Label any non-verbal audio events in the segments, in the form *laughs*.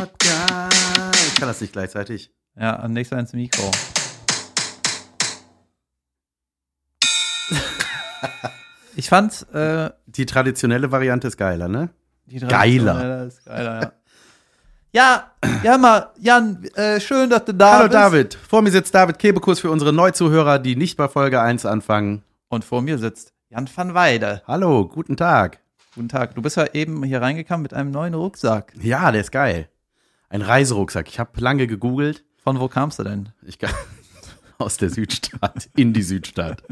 Podcast. Ich kann das nicht gleichzeitig. Ja, am nächsten ins Mikro. ich fand äh, Die traditionelle Variante ist geiler, ne? die Geiler. ist geiler, ja. Ja, ja mal, Jan, äh, schön, dass du da Hallo bist. David. Vor mir sitzt David Kebekus für unsere Neuzuhörer, die nicht bei Folge 1 anfangen. Und vor mir sitzt Jan van Weide. Hallo, guten Tag. Guten Tag. Du bist ja eben hier reingekommen mit einem neuen Rucksack. Ja, der ist geil. Ein Reiserucksack. Ich habe lange gegoogelt. Von wo kamst du denn? Ich kam *laughs* aus der Südstadt in die Südstadt.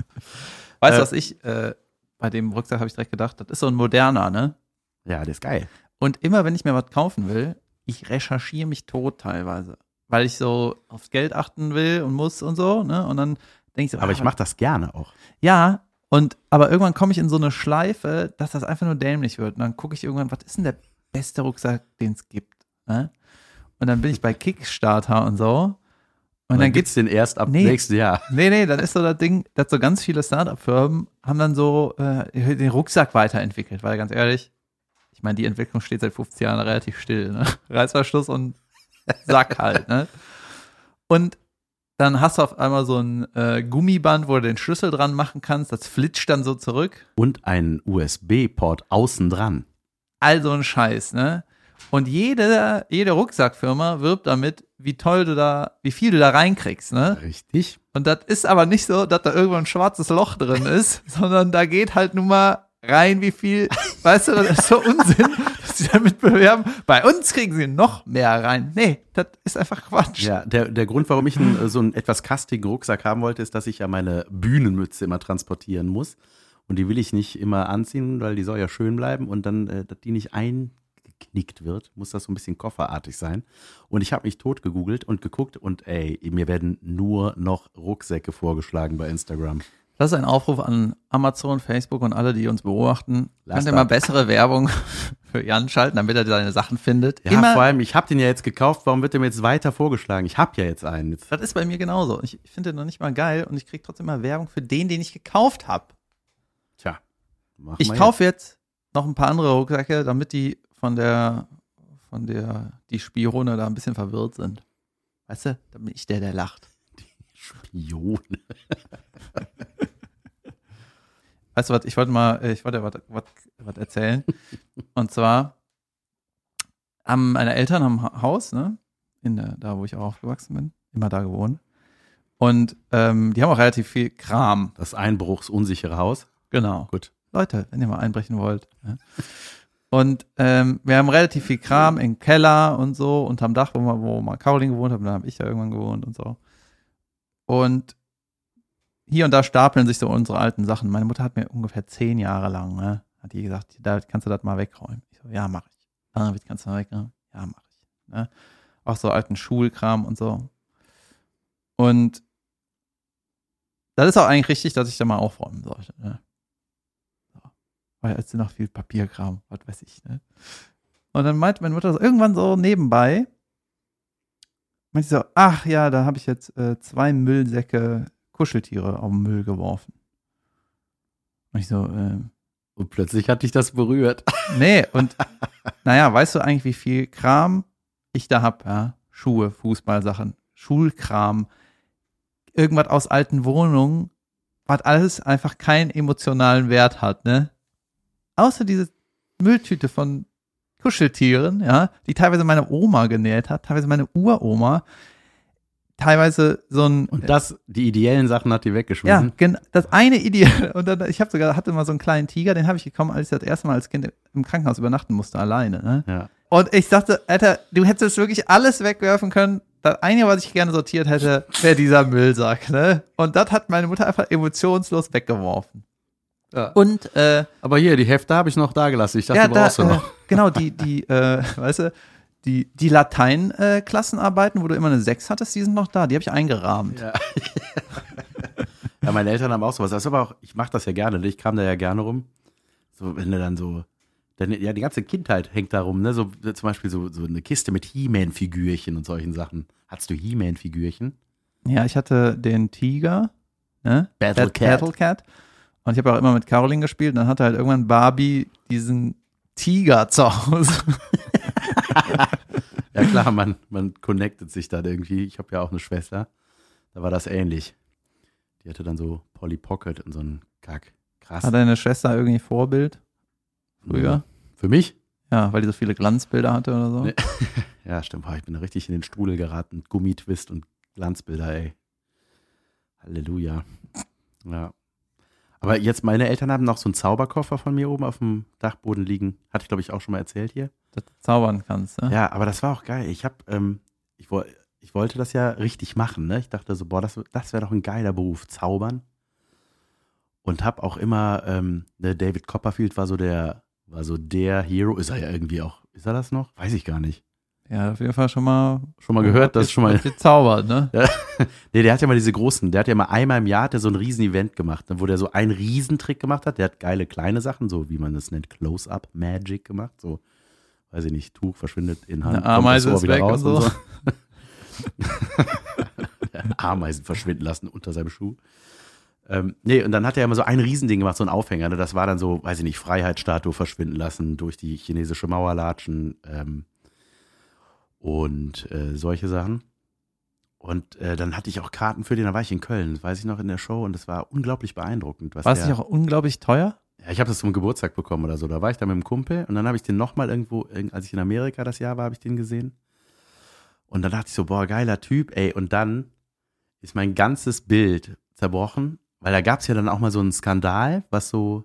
Weißt du, Äh, was ich, äh, bei dem Rucksack habe ich direkt gedacht, das ist so ein moderner, ne? Ja, der ist geil. Und immer wenn ich mir was kaufen will, ich recherchiere mich tot teilweise. Weil ich so aufs Geld achten will und muss und so, ne? Und dann denke ich so, Aber ah, ich mache das gerne auch. Ja, und aber irgendwann komme ich in so eine Schleife, dass das einfach nur dämlich wird. Und dann gucke ich irgendwann, was ist denn der beste Rucksack, den es gibt? Ne? Und dann bin ich bei Kickstarter und so. Und, dann gibt's gibt's. den erst ab Nee. nächstes Jahr. *laughs* Nee, nee, dann ist so das Ding, dass so ganz viele Startup-Firmen haben dann so äh, den Rucksack weiterentwickelt, weil ganz ehrlich, ich meine, die Entwicklung steht seit 15 Jahren relativ still, ne? *laughs* Reißverschluss und Sack halt, ne? Und dann hast du auf einmal so ein äh, Gummiband, wo du den Schlüssel dran machen kannst, das flitscht dann so zurück. Und ein USB-Port außen dran. All so ein Scheiß, ne? Und jede, jede Rucksackfirma wirbt damit, wie toll du da, wie viel du da reinkriegst, ne? Richtig. Und das ist aber nicht so, dass da irgendwo ein schwarzes Loch drin ist, *laughs* sondern da geht halt nun mal rein, wie viel, weißt du, das ist so Unsinn, dass sie damit bewerben. Bei uns kriegen sie noch mehr rein. Nee, das ist einfach Quatsch. Ja, der, der Grund, warum ich einen, so einen etwas kastigen Rucksack haben wollte, ist, dass ich ja meine Bühnenmütze immer transportieren muss. Und die will ich nicht immer anziehen, weil die soll ja schön bleiben. Und dann, äh, dass die nicht eingeknickt wird, muss das so ein bisschen kofferartig sein. Und ich habe mich tot gegoogelt und geguckt und ey, mir werden nur noch Rucksäcke vorgeschlagen bei Instagram. Das ist ein Aufruf an Amazon, Facebook und alle, die uns beobachten. Lasst Könnt ihr mal bessere Werbung *laughs* für Jan schalten, damit er seine Sachen findet. Ja, Immer, vor allem, ich habe den ja jetzt gekauft, warum wird der mir jetzt weiter vorgeschlagen? Ich habe ja jetzt einen. Jetzt, das ist bei mir genauso. Ich, ich finde den noch nicht mal geil und ich kriege trotzdem mal Werbung für den, den ich gekauft habe. tja, machen Ich kaufe jetzt noch ein paar andere Rucksäcke, damit die von der, von der, die Spione da ein bisschen verwirrt sind. Weißt du, da bin ich der, der lacht. Spione. *laughs* Weißt du was, ich wollte mal, ich wollte was, was, was erzählen. Und zwar haben meine Eltern haben Haus, ne? In der, da, wo ich auch aufgewachsen bin, immer da gewohnt. Und ähm, die haben auch relativ viel Kram. Das einbruchsunsichere Haus. Genau. Gut. Leute, wenn ihr mal einbrechen wollt. Ja. Und ähm, wir haben relativ viel Kram im Keller und so, unterm Dach, wo, wo mal Caroline gewohnt hat, und dann habe ich da irgendwann gewohnt und so. Und hier und da stapeln sich so unsere alten Sachen. Meine Mutter hat mir ungefähr zehn Jahre lang, ne, hat die gesagt, da kannst du das mal wegräumen. Ich so, ja, mach ich. Ah, wie kannst du mal wegräumen? Ja, mach ich. Ne? Auch so alten Schulkram und so. Und das ist auch eigentlich richtig, dass ich da mal aufräumen sollte. Ne? Weil es sind noch viel Papierkram, was weiß ich, ne? Und dann meinte meine Mutter so irgendwann so nebenbei, meinte sie so, ach ja, da habe ich jetzt äh, zwei Müllsäcke Kuscheltiere auf den Müll geworfen. Und ich so, äh, Und plötzlich hat dich das berührt. *laughs* nee, und naja, weißt du eigentlich, wie viel Kram ich da hab, ja? Schuhe, Fußballsachen, Schulkram, irgendwas aus alten Wohnungen, was alles einfach keinen emotionalen Wert hat, ne? Außer diese Mülltüte von Kuscheltieren, ja, die teilweise meine Oma genäht hat, teilweise meine Uroma, teilweise so ein Und das, die ideellen Sachen hat die ja, weggeschmissen. gen- das eine Ideal. Und dann, ich habe sogar, hatte mal so einen kleinen Tiger, den habe ich bekommen, als ich das erste Mal als Kind im Krankenhaus übernachten musste, alleine. Ne? Ja. Und ich dachte, Alter, du hättest wirklich alles wegwerfen können. Das eine, was ich gerne sortiert hätte, wäre dieser Müllsack. Ne? Und das hat meine Mutter einfach emotionslos weggeworfen. Ja. Und äh, Aber hier, die Hefte habe ich noch da gelassen. Ich dachte, ja, du da, brauchst du äh, noch. *laughs* genau, die, die, äh, weißt du, die, die Latein-Klassenarbeiten, wo du immer eine 6 hattest, die sind noch da. Die habe ich eingerahmt. Ja. *laughs* ja, meine Eltern haben auch sowas. Das ist aber auch, ich mache das ja gerne, ich kam da ja gerne rum. So, wenn du dann so, dann, ja, die ganze Kindheit hängt da rum, ne? So zum Beispiel so, so eine Kiste mit He-Man-Figürchen und solchen Sachen. Hattest du He-Man-Figürchen? Ja, ich hatte den Tiger, ne? Battle Bat- Cat. Battle Cat. Und ich habe auch immer mit Caroline gespielt. Und dann hatte halt irgendwann Barbie diesen Tiger zu Hause. *laughs* Ja klar, man, man connectet sich dann irgendwie. Ich habe ja auch eine Schwester. Da war das ähnlich. Die hatte dann so Polly Pocket und so einen Kack. Krass. Hat deine Schwester irgendwie Vorbild? Früher? Für mich? Ja, weil die so viele Glanzbilder hatte oder so? Nee. *laughs* Ja, stimmt. Ich bin da richtig in den Strudel geraten. Gummitwist und Glanzbilder, ey. Halleluja. Ja. Aber jetzt, meine Eltern haben noch so einen Zauberkoffer von mir oben auf dem Dachboden liegen. Hatte ich, glaube ich, auch schon mal erzählt hier. Dass du zaubern kannst, ne? Ja, aber das war auch geil. Ich habe, ähm, ich, woll, ich wollte das ja richtig machen. Ne? Ich dachte so, boah, das, das wäre doch ein geiler Beruf, zaubern. Und habe auch immer, ähm, ne, David Copperfield war so der, war so der Hero. Ist er ja irgendwie auch. Ist er das noch? Weiß ich gar nicht. Ja, auf jeden Fall schon mal. Schon mal gehört, das schon mal. gezaubert, ne? *laughs* Nee, der hat ja mal diese großen, der hat ja mal einmal im Jahr hat der so ein riesen Event gemacht, ne, wo der so einen Riesentrick gemacht hat. Der hat geile kleine Sachen, so wie man das nennt, Close-Up Magic gemacht. So, weiß ich nicht, Tuch verschwindet in Hand, Eine Ameise ist weg und so. Ja, *laughs* *laughs* Ameisen verschwinden lassen unter seinem Schuh. Ähm, nee, und dann hat er immer so ein Riesending gemacht, so ein Aufhänger. Ne? Das war dann so, weiß ich nicht, Freiheitsstatue verschwinden lassen, durch die chinesische Mauer latschen ähm, und äh, solche Sachen. Und äh, dann hatte ich auch Karten für den, da war ich in Köln, das weiß ich noch in der Show und das war unglaublich beeindruckend. Was War es nicht auch unglaublich teuer? ja, ich habe das zum Geburtstag bekommen oder so. Da war ich da mit dem Kumpel und dann habe ich den nochmal irgendwo, irg- als ich in Amerika das Jahr war, habe ich den gesehen. Und dann dachte ich so, boah, geiler Typ, ey. Und dann ist mein ganzes Bild zerbrochen, weil da gab es ja dann auch mal so einen Skandal, was so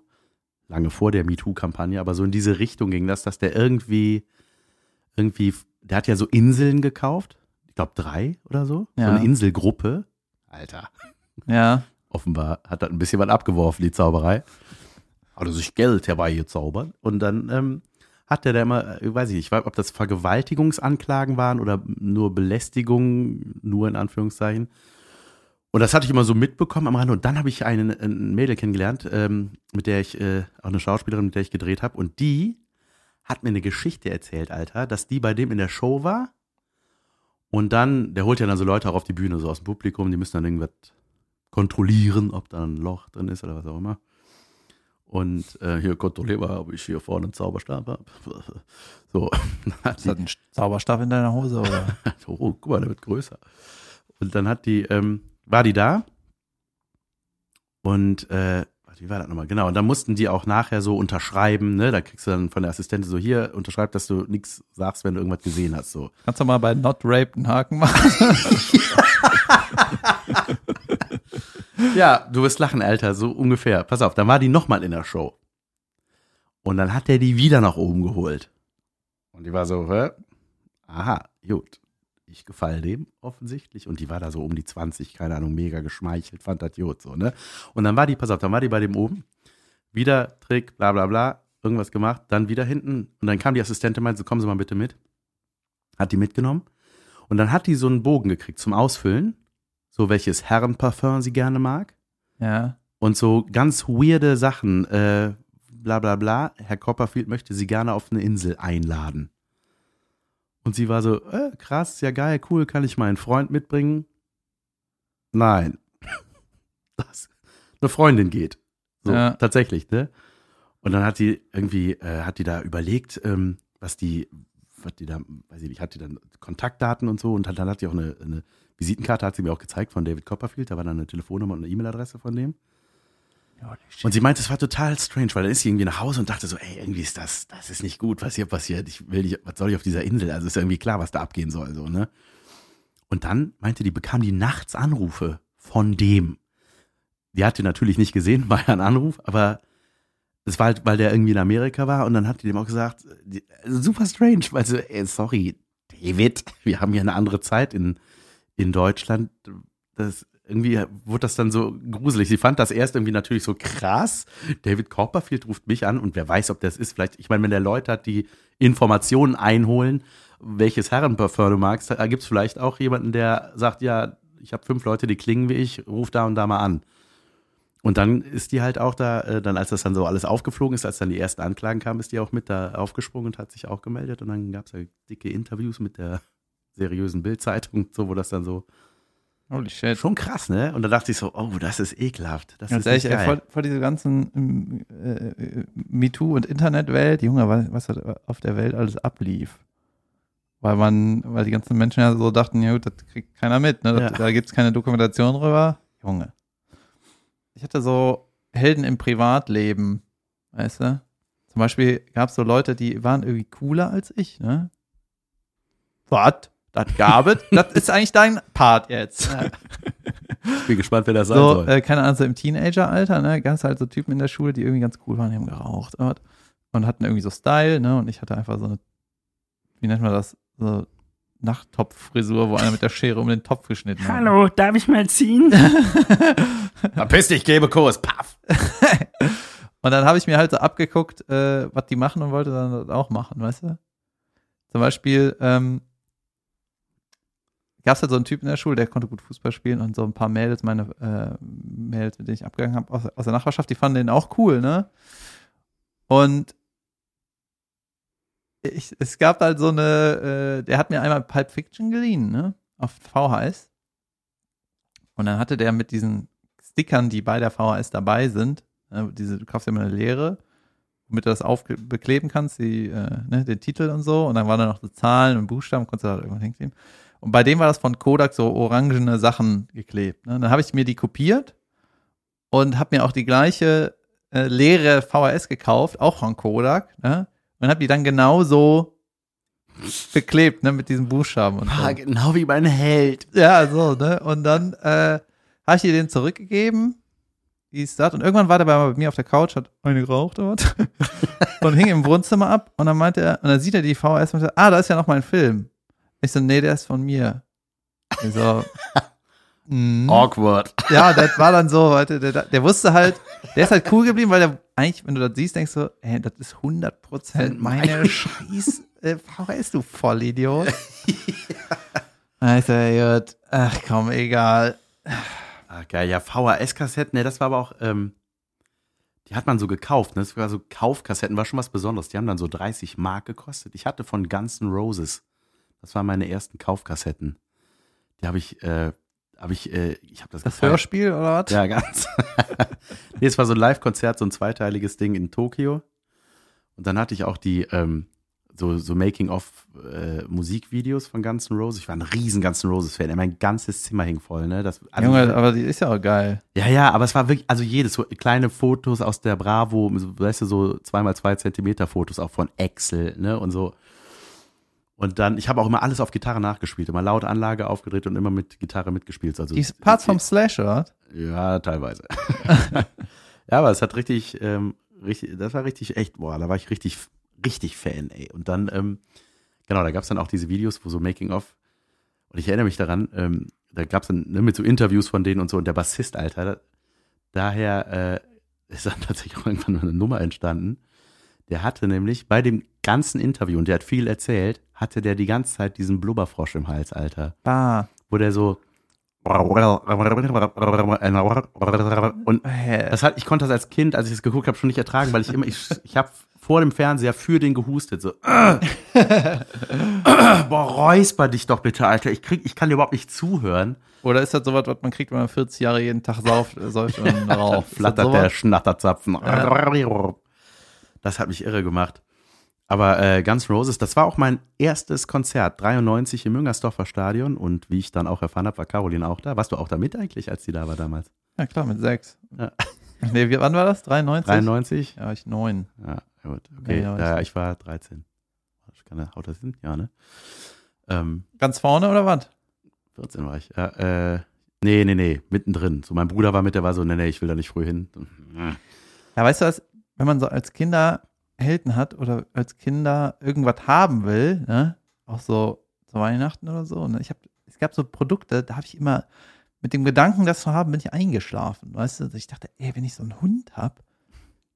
lange vor der MeToo-Kampagne, aber so in diese Richtung ging das, dass der irgendwie, irgendwie, der hat ja so Inseln gekauft. Ich glaube drei oder so. So Ja. eine Inselgruppe. Alter Ja. offenbar hat er ein bisschen was abgeworfen, die Zauberei. Hat er sich Geld herbeigezaubert. Und dann ähm, hat der da immer, äh, weiß ich nicht, ob das Vergewaltigungsanklagen waren oder nur Belästigung, nur in Anführungszeichen. Und das hatte ich immer so mitbekommen am Rande. Und dann habe ich eine, ein Mädel kennengelernt, ähm, mit der ich, äh, auch eine Schauspielerin, mit der ich gedreht habe. Und die hat mir eine Geschichte erzählt, Alter, dass die bei dem in der Show war. Und dann, der holt ja dann so Leute auch auf die Bühne, so aus dem Publikum, die müssen dann irgendwas kontrollieren, ob da ein Loch drin ist oder was auch immer. Und äh, hier kontrolliere mal, ob ich hier vorne einen Zauberstab habe. *laughs* So, *laughs* Ist das ein Zauberstab in deiner Hose, oder? *laughs* oh, guck mal, der wird größer. Und dann hat die, ähm, war die da und äh, wie war das nochmal? Genau, und dann mussten die auch nachher so unterschreiben, ne? Da kriegst du dann von der Assistentin so, hier, unterschreib, dass du nichts sagst, wenn du irgendwas gesehen hast. So. Kannst du mal bei Not Raped einen Haken machen? *laughs* Ja, du wirst lachen, Alter, so ungefähr. Pass auf, dann war die nochmal in der Show. Und dann hat er die wieder nach oben geholt. Und die war so, hä? Aha, gut. Ich gefall dem offensichtlich. Und die war da so um die 20, keine Ahnung, mega geschmeichelt, fand das gut so, ne? Und dann war die, pass auf, dann war die bei dem oben. Wieder Trick, bla bla bla, irgendwas gemacht, dann wieder hinten. Und dann kam die Assistentin, meinte, so, kommen Sie mal bitte mit. Hat die mitgenommen. Und dann hat die so einen Bogen gekriegt zum Ausfüllen. So welches Herrenparfum sie gerne mag. ja. Und so ganz weirde Sachen, äh, bla bla bla. Herr Copperfield möchte sie gerne auf eine Insel einladen. Und sie war so, äh, krass, ja geil, cool, kann ich meinen Freund mitbringen? Nein. *laughs* Das, eine Freundin geht. So, Ja. tatsächlich, ne? Und dann hat die irgendwie, äh, hat die da überlegt, ähm, was die, was die da, weiß ich nicht, hat die dann Kontaktdaten und so und hat, dann hat die auch eine, eine Visitenkarte, hat sie mir auch gezeigt von David Copperfield, da war dann eine Telefonnummer und eine E-Mail-Adresse von dem. Und sie meinte, es war total strange, weil dann ist sie irgendwie nach Hause und dachte so, ey, irgendwie ist das, das ist nicht gut, was hier passiert. Ich will nicht, was soll ich auf dieser Insel? Also ist irgendwie klar, was da abgehen soll, so, ne? Und dann meinte die, bekam die nachts Anrufe von dem. Die hat die natürlich nicht gesehen, *laughs* war ja ein Anruf, aber es war halt, weil der irgendwie in Amerika war und dann hat die dem auch gesagt, super strange, weil so, ey, sorry, David, *laughs* wir haben hier eine andere Zeit in, in Deutschland. Das, irgendwie wurde das dann so gruselig. Sie fand das erst irgendwie natürlich so krass. David Copperfield ruft mich an und wer weiß, ob das ist. Vielleicht, ich meine, wenn der Leute hat, die Informationen einholen, welches Herrenparfum du magst, da gibt es vielleicht auch jemanden, der sagt, ja, ich habe fünf Leute, die klingen wie ich, ruf da und da mal an. Und dann ist die halt auch da, äh, dann als das dann so alles aufgeflogen ist, als dann die ersten Anklagen kamen, ist die auch mit da aufgesprungen und hat sich auch gemeldet. Und dann gab es ja dicke Interviews mit der seriösen Bildzeitung, so wo das dann so Holy shit. schon krass, ne? Und da dachte ich so, oh, das ist ekelhaft. Das Ganz ist ehrlich, ey, geil. vor, vor dieser ganzen ähm, äh, MeToo- und Internetwelt, Junge, was, was auf der Welt alles ablief. Weil man, weil die ganzen Menschen ja so dachten, ja gut, das kriegt keiner mit, ne? Das, Ja. Da gibt's keine Dokumentation drüber. Junge. Ich hatte so Helden im Privatleben, weißt du? Zum Beispiel gab's so Leute, die waren irgendwie cooler als ich, ne? Was? Das gab es? das ist eigentlich dein Part jetzt. Ich bin gespannt, wer das sein So, soll. äh, keine Ahnung, so im Teenager-Alter, ne, gab es halt so Typen in der Schule, die irgendwie ganz cool waren, die haben geraucht und, und hatten irgendwie so Style, ne, und ich hatte einfach so eine, wie nennt man das, so Nachttopffrisur, wo einer mit der Schere um den Topf geschnitten hat. Hallo, darf ich mal ziehen? *laughs* Verpiss dich, gebe Kurs. Paff. *laughs* Und dann habe ich mir halt so abgeguckt, äh, was die machen und wollte dann das auch machen, weißt du? Zum Beispiel, ähm, gab es halt so einen Typen in der Schule, der konnte gut Fußball spielen und so ein paar Mädels, meine äh, Mädels, mit denen ich abgegangen habe, aus, aus der Nachbarschaft, die fanden den auch cool, ne? Und ich, es gab halt so eine, äh, der hat mir einmal Pulp Fiction geliehen, ne? Auf VHS. Und dann hatte der mit diesen Stickern, die bei der VHS dabei sind, äh, diese, du kaufst ja immer eine Lehre, womit du das aufbekleben kannst, die, äh, ne, den Titel und so. Und dann waren da noch so Zahlen und Buchstaben, konntest du da irgendwann hinkleben. Und bei dem war das von Kodak so orangene Sachen geklebt. Ne? Dann habe ich mir die kopiert und habe mir auch die gleiche äh, leere VHS gekauft, auch von Kodak, ne? Und habe die dann genauso beklebt, ne, mit diesen Buchstaben und so. Ah, genau wie mein Held. Ja, so, ne? Und dann äh, habe ich ihr den zurückgegeben. Wie ist? Und irgendwann war der bei mir auf der Couch, hat eine geraucht oder was? *laughs* und hing im Wohnzimmer ab. Und dann meinte er, und dann sieht er die VHS und sagt, ah, da ist ja noch mein Film. Ich so, nee, der ist von mir. Ich so, *laughs* mm. Awkward. Ja, das war dann so, Leute, der, der wusste halt, der ist halt cool geblieben, weil der eigentlich, wenn du das siehst, denkst du, ey, das ist 100% meine scheiß äh, VHS, du Vollidiot. *laughs* Also, gut, ach komm, egal. Ah, geil. Ja, VHS-Kassetten, ne, das war aber auch, ähm, die hat man so gekauft, ne? Das war so Kaufkassetten, war schon was Besonderes. Die haben dann so 30 Mark gekostet. Ich hatte von Guns N' Roses. Das waren meine ersten Kaufkassetten. Die habe ich, äh, habe ich, äh, ich habe das Das gefeiert. Hörspiel oder was? Ja, ganz. *laughs* nee, es war so ein Live-Konzert, so ein zweiteiliges Ding in Tokio. Und dann hatte ich auch die, ähm, so, so Making-of-Musikvideos von Guns N' Roses. Ich war ein riesen Guns N' Roses-Fan. Mein ganzes Zimmer hing voll, ne? Das, also, Junge, aber die ist ja auch geil. ja, ja, aber es war wirklich, also jedes, so kleine Fotos aus der Bravo, weißt du, so zweimal zwei Zentimeter Fotos auch von Excel, ne? Und so. Und dann, ich habe auch immer alles auf Gitarre nachgespielt, immer laute Anlage aufgedreht und immer mit Gitarre mitgespielt. Also Die Parts vom Slash, oder? ja, teilweise. *laughs* ja, aber es hat richtig, ähm, richtig, das war richtig echt, boah, da war ich richtig, richtig Fan, ey. Und dann, ähm, genau, da gab's dann auch diese Videos, wo so Making-of, und ich erinnere mich daran, ähm, da gab's dann ne, mit so Interviews von denen und so, und der Bassist, Alter, da, daher äh, ist dann *laughs* tatsächlich auch irgendwann eine Nummer entstanden. Der hatte nämlich bei dem ganzen Interview, und der hat viel erzählt, hatte der die ganze Zeit diesen Blubberfrosch im Hals, Alter Bah. wo der so und das hat, ich konnte das als Kind, als ich es geguckt habe, schon nicht ertragen, weil ich immer, ich, ich habe vor dem Fernseher für den gehustet, so. *laughs* Boah, räusper dich doch bitte, Alter. Ich krieg, ich kann dir überhaupt nicht zuhören. Oder ist das sowas, was man kriegt, wenn man 40 Jahre jeden Tag sauft, äh, säuft und *laughs* raucht? Ist Flattert der? Schnatterzapfen. Das hat mich irre gemacht. Aber äh, Guns Roses, das war auch mein erstes Konzert, 93 im Müngersdorfer Stadion. Und wie ich dann auch erfahren habe, war Caroline auch da. Warst du auch da mit eigentlich, als die da war damals? Ja, klar, mit sechs. Ja. *laughs* Nee, wie, wann war das? 93? 93? Ja, ich neun. Ja, gut. Okay, Ja, ja, ja, ich war 13. Ich kann, haut das hin? Ja, ne? Ähm, Ganz vorne oder was? 14 war ich. Ja, äh, nee, nee, nee, mittendrin. So, mein Bruder war mit, der war so, nee, nee, ich will da nicht früh hin. Ja, weißt du was, wenn man so als Kinder Helden hat oder als Kinder irgendwas haben will, ne? auch so zu Weihnachten oder so, ne? ich hab, es gab so Produkte, da habe ich immer mit dem Gedanken, das zu haben, bin ich eingeschlafen, weißt du, ich dachte, ey, wenn ich so einen Hund hab,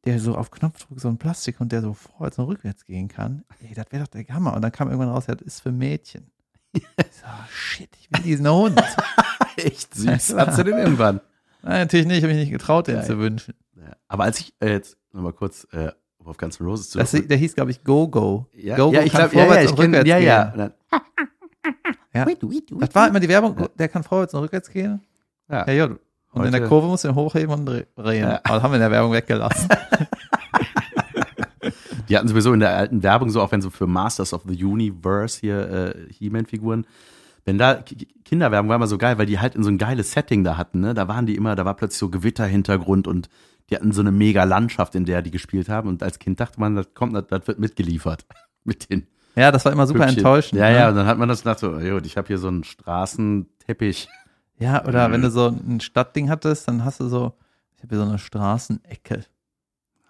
der so auf Knopfdruck so ein Plastikhund, der so vorwärts und rückwärts gehen kann, ey, das wäre doch der Hammer. Und dann kam irgendwann raus, ja, das ist für Mädchen. Ich so, shit, ich will diesen Hund. *laughs* Echt süß. Hattest du den irgendwann? Nein, natürlich nicht, habe ich nicht getraut, den Geil. zu wünschen. Ja. Aber als ich, äh, jetzt nochmal kurz, äh, auf Guns N' Roses zu Das, der hieß, glaube ich, Go-Go. ja, Go-Go ja, ich kann glaube, ja, ja, vorwärts und kenn, rückwärts ja, ja. gehen. Ja. dann- Das war immer die Werbung, der kann vorwärts und rückwärts gehen. Ja. Ja, ja. Und in Heute- der Kurve musst du ihn hochheben und dre- drehen. Ja. Aber das haben wir in der Werbung weggelassen. *laughs* Die hatten sowieso in der alten Werbung so, auch wenn so für Masters of the Universe hier äh, He-Man-Figuren, wenn da Kinderwerbung war immer so geil, weil die halt in so ein geiles Setting da hatten, ne? Da waren die immer, da war plötzlich so Gewitterhintergrund und die hatten so eine mega Landschaft, in der die gespielt haben. Und als Kind dachte man, das kommt, das, das wird mitgeliefert *laughs* mit den Ja, das war immer super Püppchen. enttäuschend. Ja, ne? ja, und dann hat man das gedacht so, jo, ich habe hier so einen Straßenteppich. Ja, oder Mhm. wenn du so ein Stadtding hattest, dann hast du so, ich habe hier so eine Straßenecke.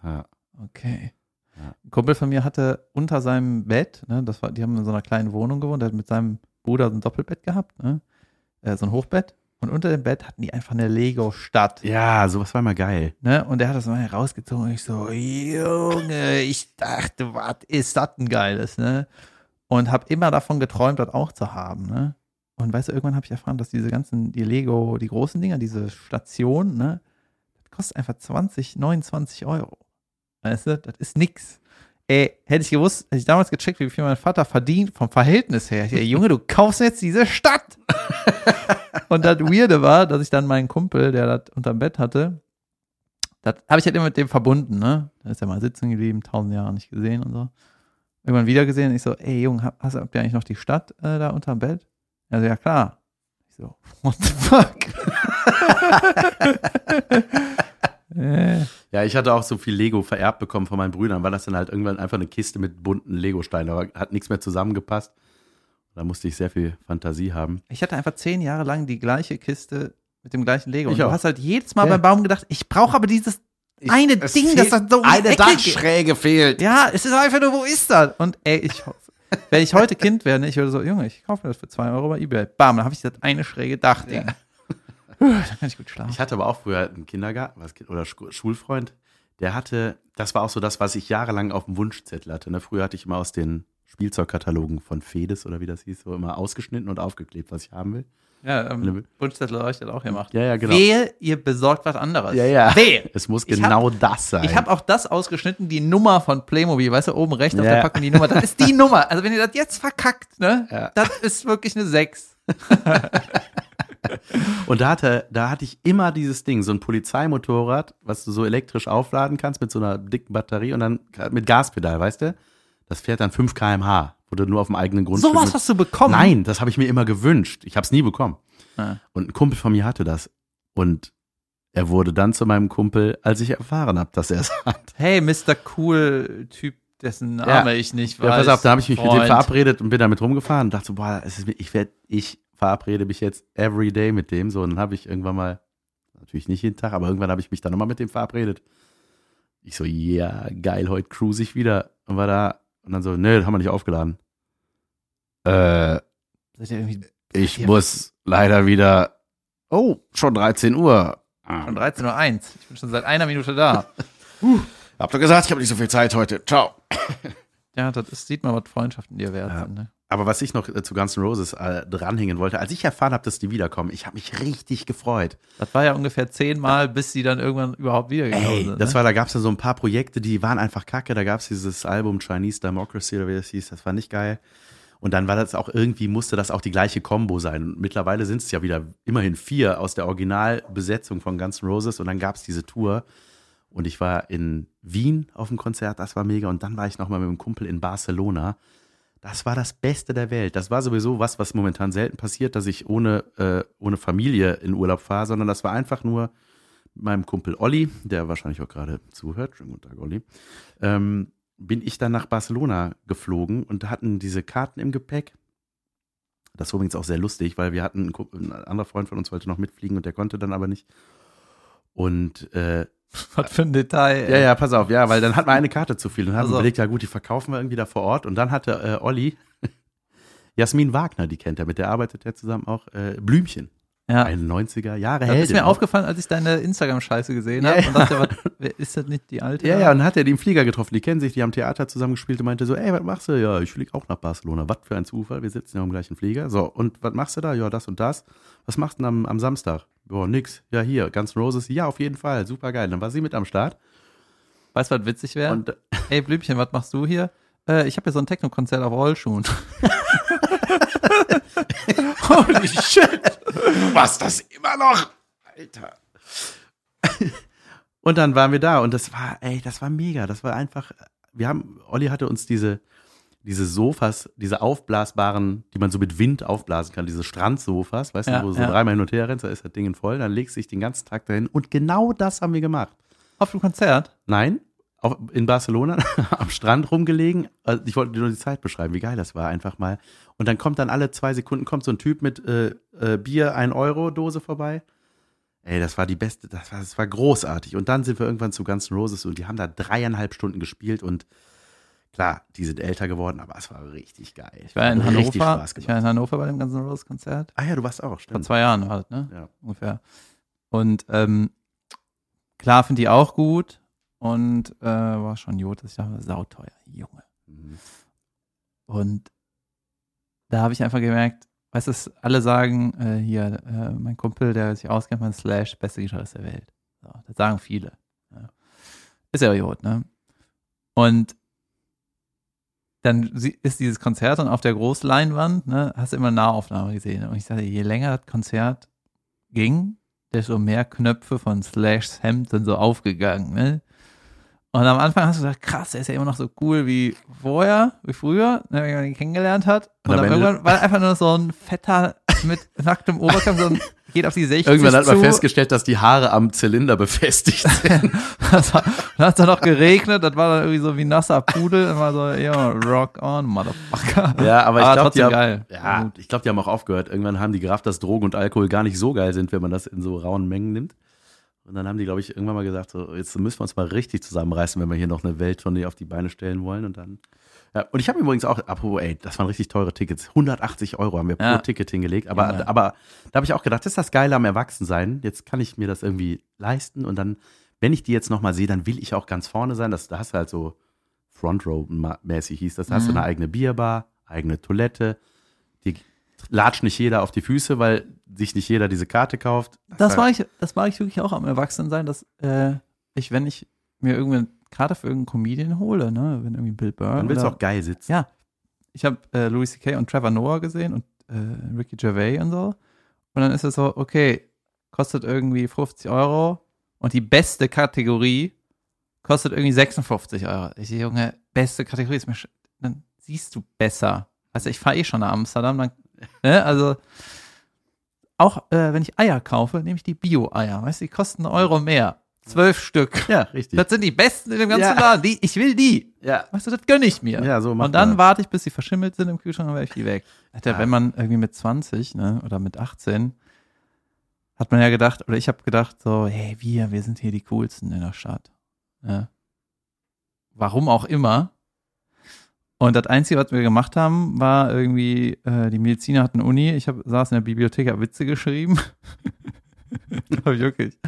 Ja. Okay. Ja. Ein Kumpel von mir hatte unter seinem Bett, ne, das war, die haben in so einer kleinen Wohnung gewohnt, der hat mit seinem Bruder so ein Doppelbett gehabt, ne, äh, so ein Hochbett. Und unter dem Bett hatten die einfach eine Lego-Stadt. ja, sowas war immer geil. Ne? Und der hat das mal herausgezogen und ich so, Junge, ich dachte, was ist das ein geiles, ne? Und habe immer davon geträumt, das auch zu haben, ne? Und weißt du, irgendwann habe ich erfahren, dass diese ganzen, die Lego, die großen Dinger, diese Station, ne? Das kostet einfach 20, 29 Euro. Weißt du, das ist nix. Ey, hätte ich gewusst, hätte ich damals gecheckt, wie viel mein Vater verdient, vom Verhältnis her. Ich, ey, Junge, du kaufst jetzt diese Stadt. *laughs* Und das Weirde war, dass ich dann meinen Kumpel, der das unterm Bett hatte, das habe ich halt immer mit dem verbunden, ne? Da ist er mal sitzen geblieben, tausend Jahre nicht gesehen und so. Irgendwann wieder gesehen und ich so, ey Junge, hab- hast, habt ihr eigentlich noch die Stadt äh, da unterm Bett? Also ja klar. Ich so, what the fuck? *laughs* äh, Ja, ich hatte auch so viel Lego vererbt bekommen von meinen Brüdern, weil das dann halt irgendwann einfach eine Kiste mit bunten Lego-Steinen, aber hat nichts mehr zusammengepasst. Da musste ich sehr viel Fantasie haben. ich hatte einfach zehn Jahre lang die gleiche Kiste mit dem gleichen Lego. Ich und du auch. hast halt jedes Mal Ja. beim Baum gedacht, ich brauche aber dieses eine es Ding, das dann so um eine. Dachschräge fehlt. Ja, es ist einfach nur, wo ist das? Und ey, ich hoffe, wenn ich heute Kind wäre, ich würde so, Junge, ich kaufe mir das für zwei Euro bei Ebay. Bam, dann habe ich das eine schräge Dachding. Puh, Dann kann ich gut schlafen. Ich hatte aber auch früher einen Kindergarten oder Schu- Schulfreund, der hatte, das war auch so das, was ich jahrelang auf dem Wunschzettel hatte. Ne? Früher hatte ich immer aus den Spielzeugkatalogen von Fedes oder wie das hieß, so immer ausgeschnitten und aufgeklebt, was ich haben will. Ja, ähm, Wunschzettel habe ich das auch gemacht. Ja, ja, genau. Wehe, ihr besorgt was anderes. Ja, ja. Wehe. Es muss genau das sein. Ich habe auch das ausgeschnitten, die Nummer von Playmobil, weißt du, oben rechts auf Ja. der Packung die Nummer. Das ist die *laughs* Nummer. Also wenn ihr das jetzt verkackt, ne, Ja. das ist wirklich eine 6. *laughs* *laughs* Und da hatte, da hatte ich immer dieses Ding, so ein Polizeimotorrad, was du so elektrisch aufladen kannst mit so einer dicken Batterie und dann mit Gaspedal, weißt du? Das fährt dann 5 km/h, wo du nur auf dem eigenen Grundstück. Sowas mit- hast du bekommen? Nein, das habe ich mir immer gewünscht. Ich habe es nie bekommen. Ah. Und ein Kumpel von mir hatte das. Und er wurde dann zu meinem Kumpel, als ich erfahren habe, dass er es *laughs* hat. Hey, Mr. Cool Typ, dessen Name ich nicht weiß. Ja, pass auf, da habe ich mich mit dem Freund. verabredet und bin damit rumgefahren und dachte so, boah, es ist, ich werde, ich verabrede mich jetzt every day mit dem. So, und dann habe ich irgendwann mal, natürlich nicht jeden Tag, aber irgendwann habe ich mich dann nochmal mit dem verabredet. Ich so, ja, geil, heute cruise ich wieder. Und war da, und dann so, nee, das haben wir nicht aufgeladen. Äh, ihr ich muss leider wieder, oh, schon 13 Uhr. Ah, schon 13.01 Uhr. Ich bin schon seit einer Minute da. *laughs* Hab doch gesagt, ich habe nicht so viel Zeit heute. Ciao. ja, das ist, sieht man, was Freundschaften dir wert Ja. sind. Ne? Aber was ich noch äh, zu Guns N' Roses äh, dranhängen wollte, als ich erfahren habe, dass die wiederkommen, ich habe mich richtig gefreut. Das war ja ungefähr zehnmal, bis sie dann irgendwann überhaupt wiedergekommen Ey, sind. das ne? war, da gab es ja so ein paar Projekte, die waren einfach kacke. Da gab es dieses Album Chinese Democracy oder wie das hieß, das war nicht geil. Und dann war das auch irgendwie, musste das auch die gleiche Combo sein. Und mittlerweile sind es ja wieder immerhin vier aus der Originalbesetzung von Guns N' Roses. Und dann gab es diese Tour. Und ich war in Wien auf dem Konzert, das war mega. Und dann war ich nochmal mit einem Kumpel in Barcelona. Das war das Beste der Welt. Das war sowieso was, was momentan selten passiert, dass ich ohne, äh, ohne Familie in Urlaub fahre, sondern das war einfach nur meinem Kumpel Olli, der wahrscheinlich auch gerade zuhört. Schönen guten Tag, Olli. Ähm, bin ich dann nach Barcelona geflogen und hatten diese Karten im Gepäck. Das war übrigens auch sehr lustig, weil wir hatten, Ku- ein anderer Freund von uns wollte noch mitfliegen und der konnte dann aber nicht. Und äh, *laughs* was für ein Detail. ja, ey. ja, pass auf, ja, weil dann hatten wir eine Karte zu viel und haben Also. überlegt, ja gut, die verkaufen wir irgendwie da vor Ort. Und dann hatte äh, Olli *laughs* Jasmin Wagner, die kennt er, mit der arbeitet er zusammen auch, äh, Blümchen. Ja. Eine 90er Jahre Das Heldin. ist mir aufgefallen, als ich deine Instagram-Scheiße gesehen Ja, habe ja. und dachte, was, ist das nicht die alte? Ja, ja, und dann hat er die im Flieger getroffen. Die kennen sich, die haben Theater zusammengespielt und meinte so, ey, was machst du? Ja, ich fliege auch nach Barcelona. Was für ein Zufall, wir sitzen ja im gleichen Flieger. So, und was machst du da? Ja, das und das. Was machst du denn am, am Samstag? Ja, nix. Ja, hier, Guns N' Roses. Ja, auf jeden Fall, super geil. Dann war sie mit am Start. Weißt du, was witzig wäre? Und äh, Ey, Blümchen, was machst du hier? Äh, ich habe hier so ein Techno-Konzert auf Rollschuhen. *laughs* Holy shit! Was das immer noch? Alter. Und dann waren wir da und das war, ey, das war mega. Das war einfach, wir haben, Olli hatte uns diese, diese Sofas, diese aufblasbaren, die man so mit Wind aufblasen kann, diese Strandsofas, weißt Ja, du, wo du so ja. dreimal hin und her rennst, da ist das Ding voll, dann legst du dich den ganzen Tag dahin und genau das haben wir gemacht. Auf dem Konzert? Nein, auf, in Barcelona *laughs* am Strand rumgelegen. Also ich wollte dir nur die Zeit beschreiben, wie geil das war einfach mal. Und dann kommt dann alle zwei Sekunden kommt so ein Typ mit äh, äh, Bier, 1 Euro Dose vorbei. Ey, das war die beste, das war, das war großartig. Und dann sind wir irgendwann zu Guns N' Roses und die haben da dreieinhalb Stunden gespielt und klar, die sind älter geworden, aber es war richtig geil. Ich war in Hannover. Ich war in Hannover bei dem ganzen Rose Konzert. Ah ja, du warst auch, Vor stimmt. zwei Jahren das, ne? Ja. Ungefähr. Und ähm, klar finde ich auch gut. Und äh, war schon das ist ja sauteuer, Junge. Mhm. Und da habe ich einfach gemerkt, weißt du, alle sagen, äh, hier, äh, mein Kumpel, der sich auskennt, mein Slash, beste Gitarrist der Welt. So, das sagen viele. Ja. Ist ja gut, ne? Und dann ist dieses Konzert und auf der Großleinwand, ne, hast du immer Nahaufnahme gesehen. Und ich sagte, je länger das Konzert ging, desto mehr Knöpfe von Slashs Hemd sind so aufgegangen, ne? Und am Anfang hast du gesagt, krass, der ist ja immer noch so cool wie vorher, wie früher, ne, wenn man ihn kennengelernt hat. Und, Und dann irgendwann war er einfach nur so ein fetter mit *laughs* nacktem Oberkörper, so ein, geht auf die 60 Irgendwann hat man zu. festgestellt, dass die Haare am Zylinder befestigt *laughs* sind. Das war- Dann hat es dann noch geregnet, das war dann irgendwie so wie nasser Pudel. Und war so, ja, rock on, Motherfucker. Ja, aber ich glaube, die trotzdem haben, geil. ja, ich glaube, die haben auch aufgehört. Irgendwann haben die gerafft, dass Drogen und Alkohol gar nicht so geil sind, wenn man das in so rauen Mengen nimmt. Und dann haben die, glaube ich, irgendwann mal gesagt, so, jetzt müssen wir uns mal richtig zusammenreißen, wenn wir hier noch eine Welttournee auf die Beine stellen wollen. Und dann, ja, und ich habe übrigens auch, apropos, ey, das waren richtig teure Tickets. 180 Euro haben wir Ja. pro Ticket hingelegt. Aber, Ja. aber da habe ich auch gedacht, das ist das Geile am Erwachsensein. Jetzt kann ich mir das irgendwie leisten. Und dann, wenn ich die jetzt nochmal sehe, dann will ich auch ganz vorne sein. Das, da hast du halt so Front Row mäßig hieß das. Da hast du Mhm. eine eigene Bierbar, eigene Toilette. Die latscht nicht jeder auf die Füße, weil sich nicht jeder diese Karte kauft. Das war- ich, das war ich wirklich auch am Erwachsensein, dass äh, ich, wenn ich mir irgendwie eine Karte für irgendeinen Comedian hole, ne, wenn irgendwie Bill Burr Dann willst du oder, auch geil sitzen. Ja. ich habe äh, Louis C.K. und Trevor Noah gesehen und äh, Ricky Gervais und so. Und dann ist es so, okay, kostet irgendwie 50 Euro und die beste Kategorie kostet irgendwie 56 Euro. Ich sehe, Junge, beste Kategorie ist mir, sch- dann siehst du besser. Also ich fahre eh schon nach Amsterdam, dann, *laughs* ne, also auch äh, wenn ich Eier kaufe, nehme ich die Bio-Eier. Weißt du, die kosten einen Euro mehr. Zwölf Stück. Ja, richtig. Das sind die besten in dem ganzen Ja. Laden. Die, ich will die. ja. Weißt du, das gönne ich mir. ja, so Und dann man warte ich, bis sie verschimmelt sind im Kühlschrank, dann werfe ich die weg. Alter, Ja. wenn man irgendwie mit 20, ne, oder mit 18, hat man ja gedacht, oder ich habe gedacht, so, hey, wir, wir sind hier die coolsten in der Stadt. Ja. Warum auch immer. Und das Einzige, was wir gemacht haben, war irgendwie, äh, die Mediziner hatten Uni, ich hab, saß in der Bibliothek, habe Witze geschrieben. *laughs* Hab ich wirklich.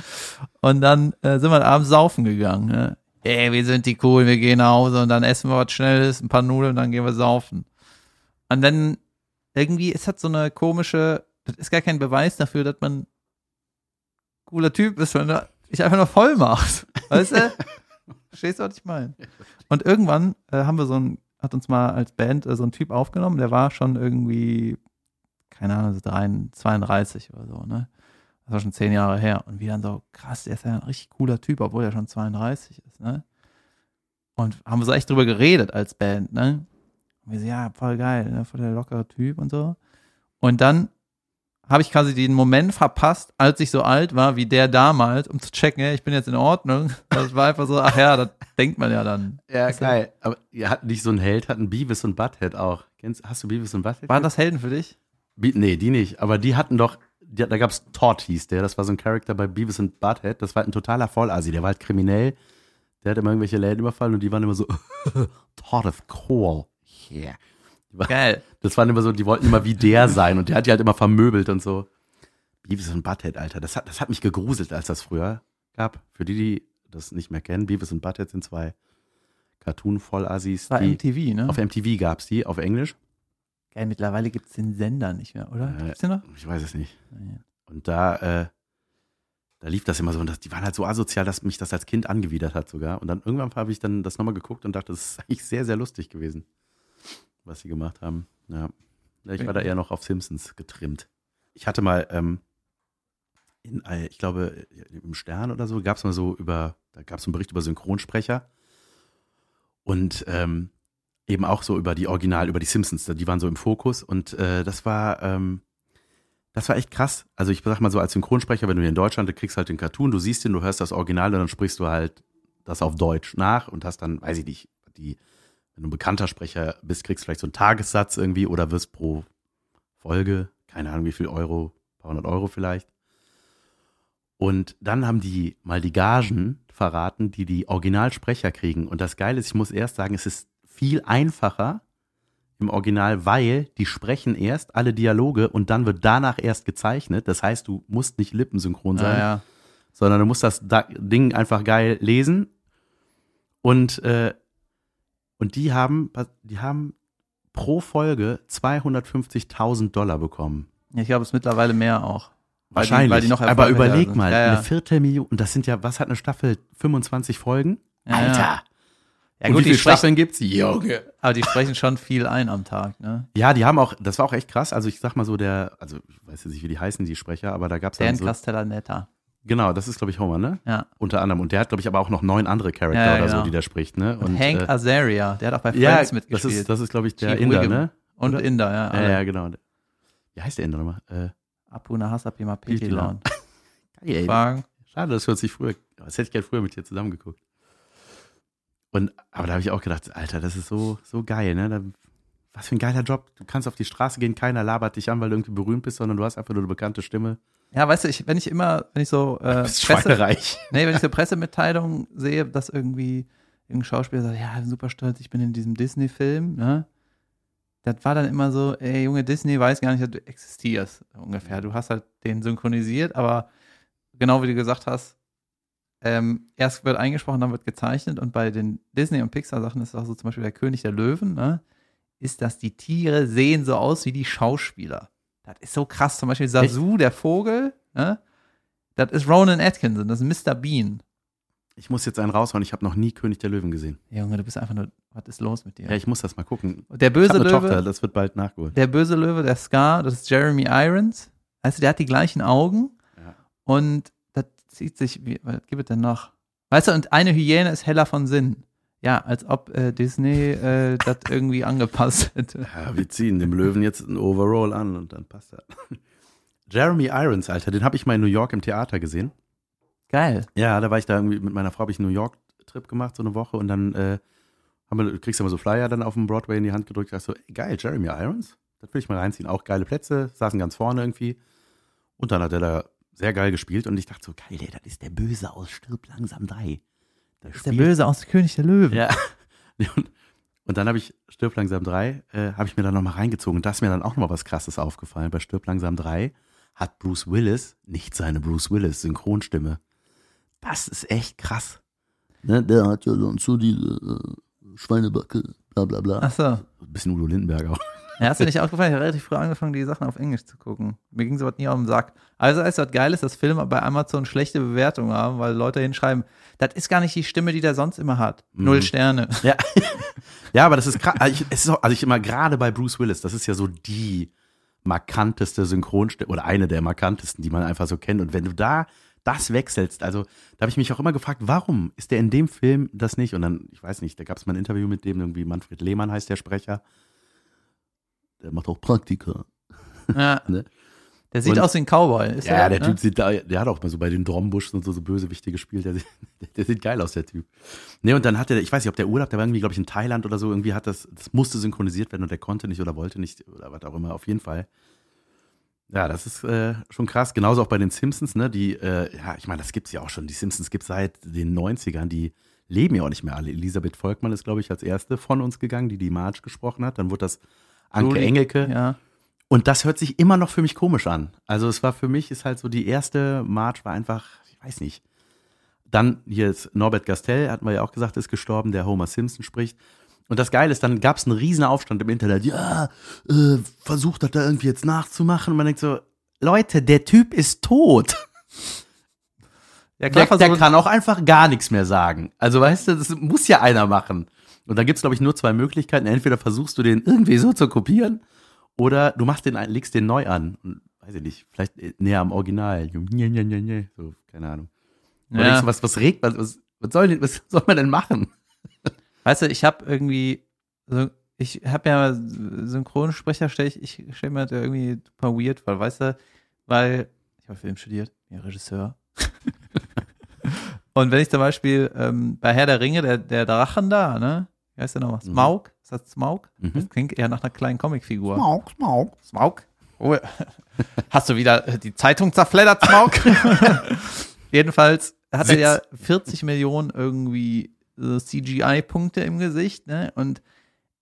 Und dann äh, sind wir abends saufen gegangen. Ne? Ey, wir sind die cool, wir gehen nach Hause und dann essen wir was Schnelles, ein paar Nudeln, dann gehen wir saufen. Und dann irgendwie, es hat so eine komische, das ist gar kein Beweis dafür, dass man cooler Typ ist, wenn er dich einfach nur voll macht. Weißt du? *laughs* Verstehst du, was ich meine? Und irgendwann äh, haben wir so ein, hat uns mal als Band äh, so ein Typ aufgenommen, der war schon irgendwie, keine Ahnung, so 33, 32 oder so, ne? Das war schon zehn Jahre her. Und wir dann so, krass, der ist ja ein richtig cooler Typ, obwohl er schon 32 ist, ne? Und haben wir so echt drüber geredet als Band, ne? Und wir so, ja, voll geil, ne? voll der lockere Typ und so. Und dann habe ich quasi den Moment verpasst, als ich so alt war wie der damals, um zu checken, ja, ich bin jetzt in Ordnung. Das war einfach so, ach ja, das denkt man ja dann. Ja, Weißt du? geil. Aber ihr hattet nicht so einen Held, hatten Beavis und Butthead auch. Kennst, hast du Beavis und Butthead? Waren das Helden für dich? Be nee, die nicht. Aber die hatten doch, die, da gab's Todd hieß der. Das war so ein Charakter bei Beavis und Butthead. Das war halt ein totaler Vollasi. Der war halt kriminell. Der hat immer irgendwelche Läden überfallen und die waren immer so, *laughs* Todd of Cole. Yeah. Die war, Geil. das waren immer so, die wollten immer wie der sein und der hat die halt immer vermöbelt und so. Beavis und Butthead, Alter. Das hat, das hat mich gegruselt, als das früher gab. Für die, die das nicht mehr kennen, Beavis und Butthead sind zwei Cartoon-Vollassis. Die- MTV, ne? Auf MTV gab's die, auf Englisch. Geil, mittlerweile gibt es den Sender nicht mehr, oder? Äh, Gibt's den noch? Ich weiß es nicht. Nee. Und da, äh, da lief das immer so. Und das, die waren halt so asozial, dass mich das als Kind angewidert hat sogar. Und dann irgendwann habe ich dann das nochmal geguckt und dachte, das ist *laughs* eigentlich sehr, sehr lustig gewesen, was sie gemacht haben. Ja. Ich war da eher noch auf Simpsons getrimmt. Ich hatte mal, ähm, in, äh, ich glaube, im Stern oder so, gab es mal so über, da gab es einen Bericht über Synchronsprecher. Und ähm, eben auch so über die Original, über die Simpsons, die waren so im Fokus. Und äh, das war, ähm, das war echt krass. Also ich sag mal so als Synchronsprecher, wenn du hier in Deutschland, du kriegst halt den Cartoon, du siehst ihn, du hörst das Original und dann sprichst du halt das auf Deutsch nach und hast dann, weiß ich nicht, die, wenn du ein bekannter Sprecher bist, kriegst du vielleicht so einen Tagessatz irgendwie oder wirst pro Folge, keine Ahnung wie viel Euro, paar hundert Euro vielleicht. Und dann haben die mal die Gagen verraten, die die Originalsprecher kriegen. Und das Geile ist, ich muss erst sagen, es ist viel einfacher im Original, weil die sprechen erst alle Dialoge und dann wird danach erst gezeichnet. Das heißt, du musst nicht lippensynchron sein, Ja, ja. sondern du musst das Da- Ding einfach geil lesen. Und, äh, und die haben, die haben pro Folge 250.000 Dollar bekommen. Ich glaube, es ist mittlerweile mehr auch. Weil die- Wahrscheinlich. weil die noch Aber überleg mal, Ja, ja. eine Viertelmillion, und das sind ja, was hat eine Staffel? 25 Folgen? Ja, Alter! ja. Ja, und gut, wie die viele Staffeln gibt's? Junge! aber die sprechen schon viel ein am Tag, ne? Ja, die haben auch, das war auch echt krass. Also ich sag mal so, der, also ich weiß jetzt nicht, wie die heißen, die Sprecher, aber da gab's dann Dan so. Castellaneta. Genau, das ist, glaube ich, Homer, ne? Ja. Unter anderem. Und der hat, glaube ich, aber auch noch neun andere Charakter Ja, oder genau. so, die der spricht, ne? Und, Hank äh, Azaria, der hat auch bei ja, Friends das mitgespielt. ist, das ist, glaube ich, der Chief Inder, Wiggum. ne? und oder? Inder, ja. Ja, ja, genau. Wie heißt der Inder nochmal? Äh, Apuna Hasapima. Piltilon. *laughs* geil. Fragen. Schade, das hört sich früher, das hätte ich gerne früher mit dir zusammengeguckt. Und, aber da habe ich auch gedacht, Alter, das ist so, so geil, ne? Da, was für ein geiler Job. Du kannst auf die Straße gehen, keiner labert dich an, weil du irgendwie berühmt bist, sondern du hast einfach nur eine bekannte Stimme. Ja, weißt du, ich, wenn ich immer, wenn ich so äh, Presse, nee, wenn ich so Pressemitteilungen sehe, dass irgendwie irgendein Schauspieler sagt, ja, super stolz, ich bin in diesem Disney-Film, ne? Das war dann immer so, ey, Junge, Disney weiß gar nicht, dass du existierst, ungefähr. Du hast halt den synchronisiert, aber genau wie du gesagt hast, ähm, erst wird eingesprochen, dann wird gezeichnet und bei den Disney- und Pixar-Sachen ist auch so zum Beispiel der König der Löwen, ne? Ist, dass die Tiere sehen so aus wie die Schauspieler. Das ist so krass. Zum Beispiel Sasu, der Vogel, ne? Das ist Ronan Atkinson, das ist Mr. Bean. Ich muss jetzt einen raushauen, ich habe noch nie König der Löwen gesehen. Junge, du bist einfach nur, was ist los mit dir? Ja, ich muss das mal gucken. Der böse Löwe, Tochter, das wird bald nachgeholt. der böse Löwe, der Scar, das ist Jeremy Irons. Weißt du, der hat die gleichen Augen Ja. und das zieht sich, wie, was gibt es denn noch? Weißt du, und eine Hyäne ist heller von Sinn. Ja, als ob äh, Disney äh, das *laughs* irgendwie angepasst hätte. Ja, wir ziehen dem Löwen jetzt ein Overall an und dann passt er. Jeremy Irons, Alter, den habe ich mal in New York im Theater gesehen. Geil. Ja, da war ich da irgendwie mit meiner Frau, habe ich einen New York-Trip gemacht, so eine Woche und dann äh, haben wir, kriegst du immer so Flyer dann auf dem Broadway in die Hand gedrückt. Ich dachte so, ey, geil, Jeremy Irons, das will ich mal reinziehen. Auch geile Plätze, saßen ganz vorne irgendwie. Und dann hat er da sehr geil gespielt und ich dachte so, geil, ey, das ist der Böse aus Stirb langsam 3. Der, Das ist der Böse aus König der Löwen. Ja. *laughs* Und, und dann habe ich Stirb langsam 3, äh, habe ich mir dann nochmal reingezogen. Da ist mir dann auch nochmal was krasses aufgefallen. Bei Stirb langsam 3 hat Bruce Willis nicht seine Bruce Willis Synchronstimme. Das ist echt krass. Ne, der hat ja sonst so diese äh, Schweinebacke, bla bla bla. Ach so. Ein bisschen Udo Lindenberg auch. Ja, hast du nicht aufgefallen? Ich habe relativ früh angefangen, die Sachen auf Englisch zu gucken. Mir ging sowas nie auf den Sack. Also, als was geil ist, dass Filme bei Amazon schlechte Bewertungen haben, weil Leute hinschreiben, das ist gar nicht die Stimme, die der sonst immer hat. Null Mhm. Sterne. *laughs* Ja. ja, aber das ist krass. Also ich, es ist auch, also ich immer gerade bei Bruce Willis, das ist ja so die markanteste Synchronstimme oder eine der markantesten, die man einfach so kennt. Und wenn du da das wechselst, also da habe ich mich auch immer gefragt, warum ist der in dem Film das nicht? Und dann, ich weiß nicht, da gab es mal ein Interview mit dem, irgendwie Manfred Lehmann heißt der Sprecher. Der macht auch Praktika. Ja. *laughs* Ne? Der sieht Und- aus wie ein Cowboy. Ist Ja, der, der ne? Typ sieht da, der hat auch mal so bei den Drombusch und so, so Bösewichte gespielt. Der, sieht- *laughs* der sieht geil aus, der Typ. Nee, und dann hat er, ich weiß nicht, ob der Urlaub, der war irgendwie, glaube ich, in Thailand oder so, irgendwie hat das, das musste synchronisiert werden und der konnte nicht oder wollte nicht oder was auch immer, auf jeden Fall. Ja, das ist äh, schon krass. Genauso auch bei den Simpsons, ne? Die, äh, ja, ich meine, das gibt's ja auch schon. Die Simpsons gibt's seit den 90ern, die leben ja auch nicht mehr alle. Elisabeth Volkmann ist, glaube ich, als erste von uns gegangen, die die Marge gesprochen hat. Dann wurde das Anke Julie, Engelke. Ja. Und das hört sich immer noch für mich komisch an. Also es war für mich, ist halt so die erste March war einfach, ich weiß nicht. Dann hier ist Norbert Gastel, hatten wir ja auch gesagt, ist gestorben, der Homer Simpson spricht. Und das Geile ist, dann gab es einen riesen Aufstand im Internet. Ja, äh, versucht das da irgendwie jetzt nachzumachen. Und man denkt so, Leute, der Typ ist tot. Ja, Der, klar, der versuchen- kann auch einfach gar nichts mehr sagen. Also weißt du, das muss ja einer machen. Und da gibt's glaub ich, nur zwei Möglichkeiten. Entweder versuchst du den irgendwie so zu kopieren oder du machst den, legst den neu an. Und, weiß ich nicht, vielleicht äh, näher am Original. So, keine Ahnung. Oder Ja. du, was, was regt, was, was, was, soll, denn- was soll man denn machen? *laughs* Weißt du, ich habe irgendwie, so, ich habe ja Synchronsprecher, stelle ich, ich stelle mir das irgendwie super weird vor, weißt du, weil ich habe Film studiert, ja, Regisseur. *laughs* Und wenn ich zum Beispiel ähm, bei Herr der Ringe, der, der Drachen da, ne? Wie heißt der nochmal? Mhm. Smaug? Ist das Smaug? Mhm. Das klingt eher nach einer kleinen Comicfigur. Smaug, Smaug. Smaug? *laughs* Oh, hast du wieder äh, die Zeitung zerfleddert, Smaug? *laughs* Jedenfalls hat Sitz. er ja 40 Millionen irgendwie äh, CGI-Punkte im Gesicht, ne? Und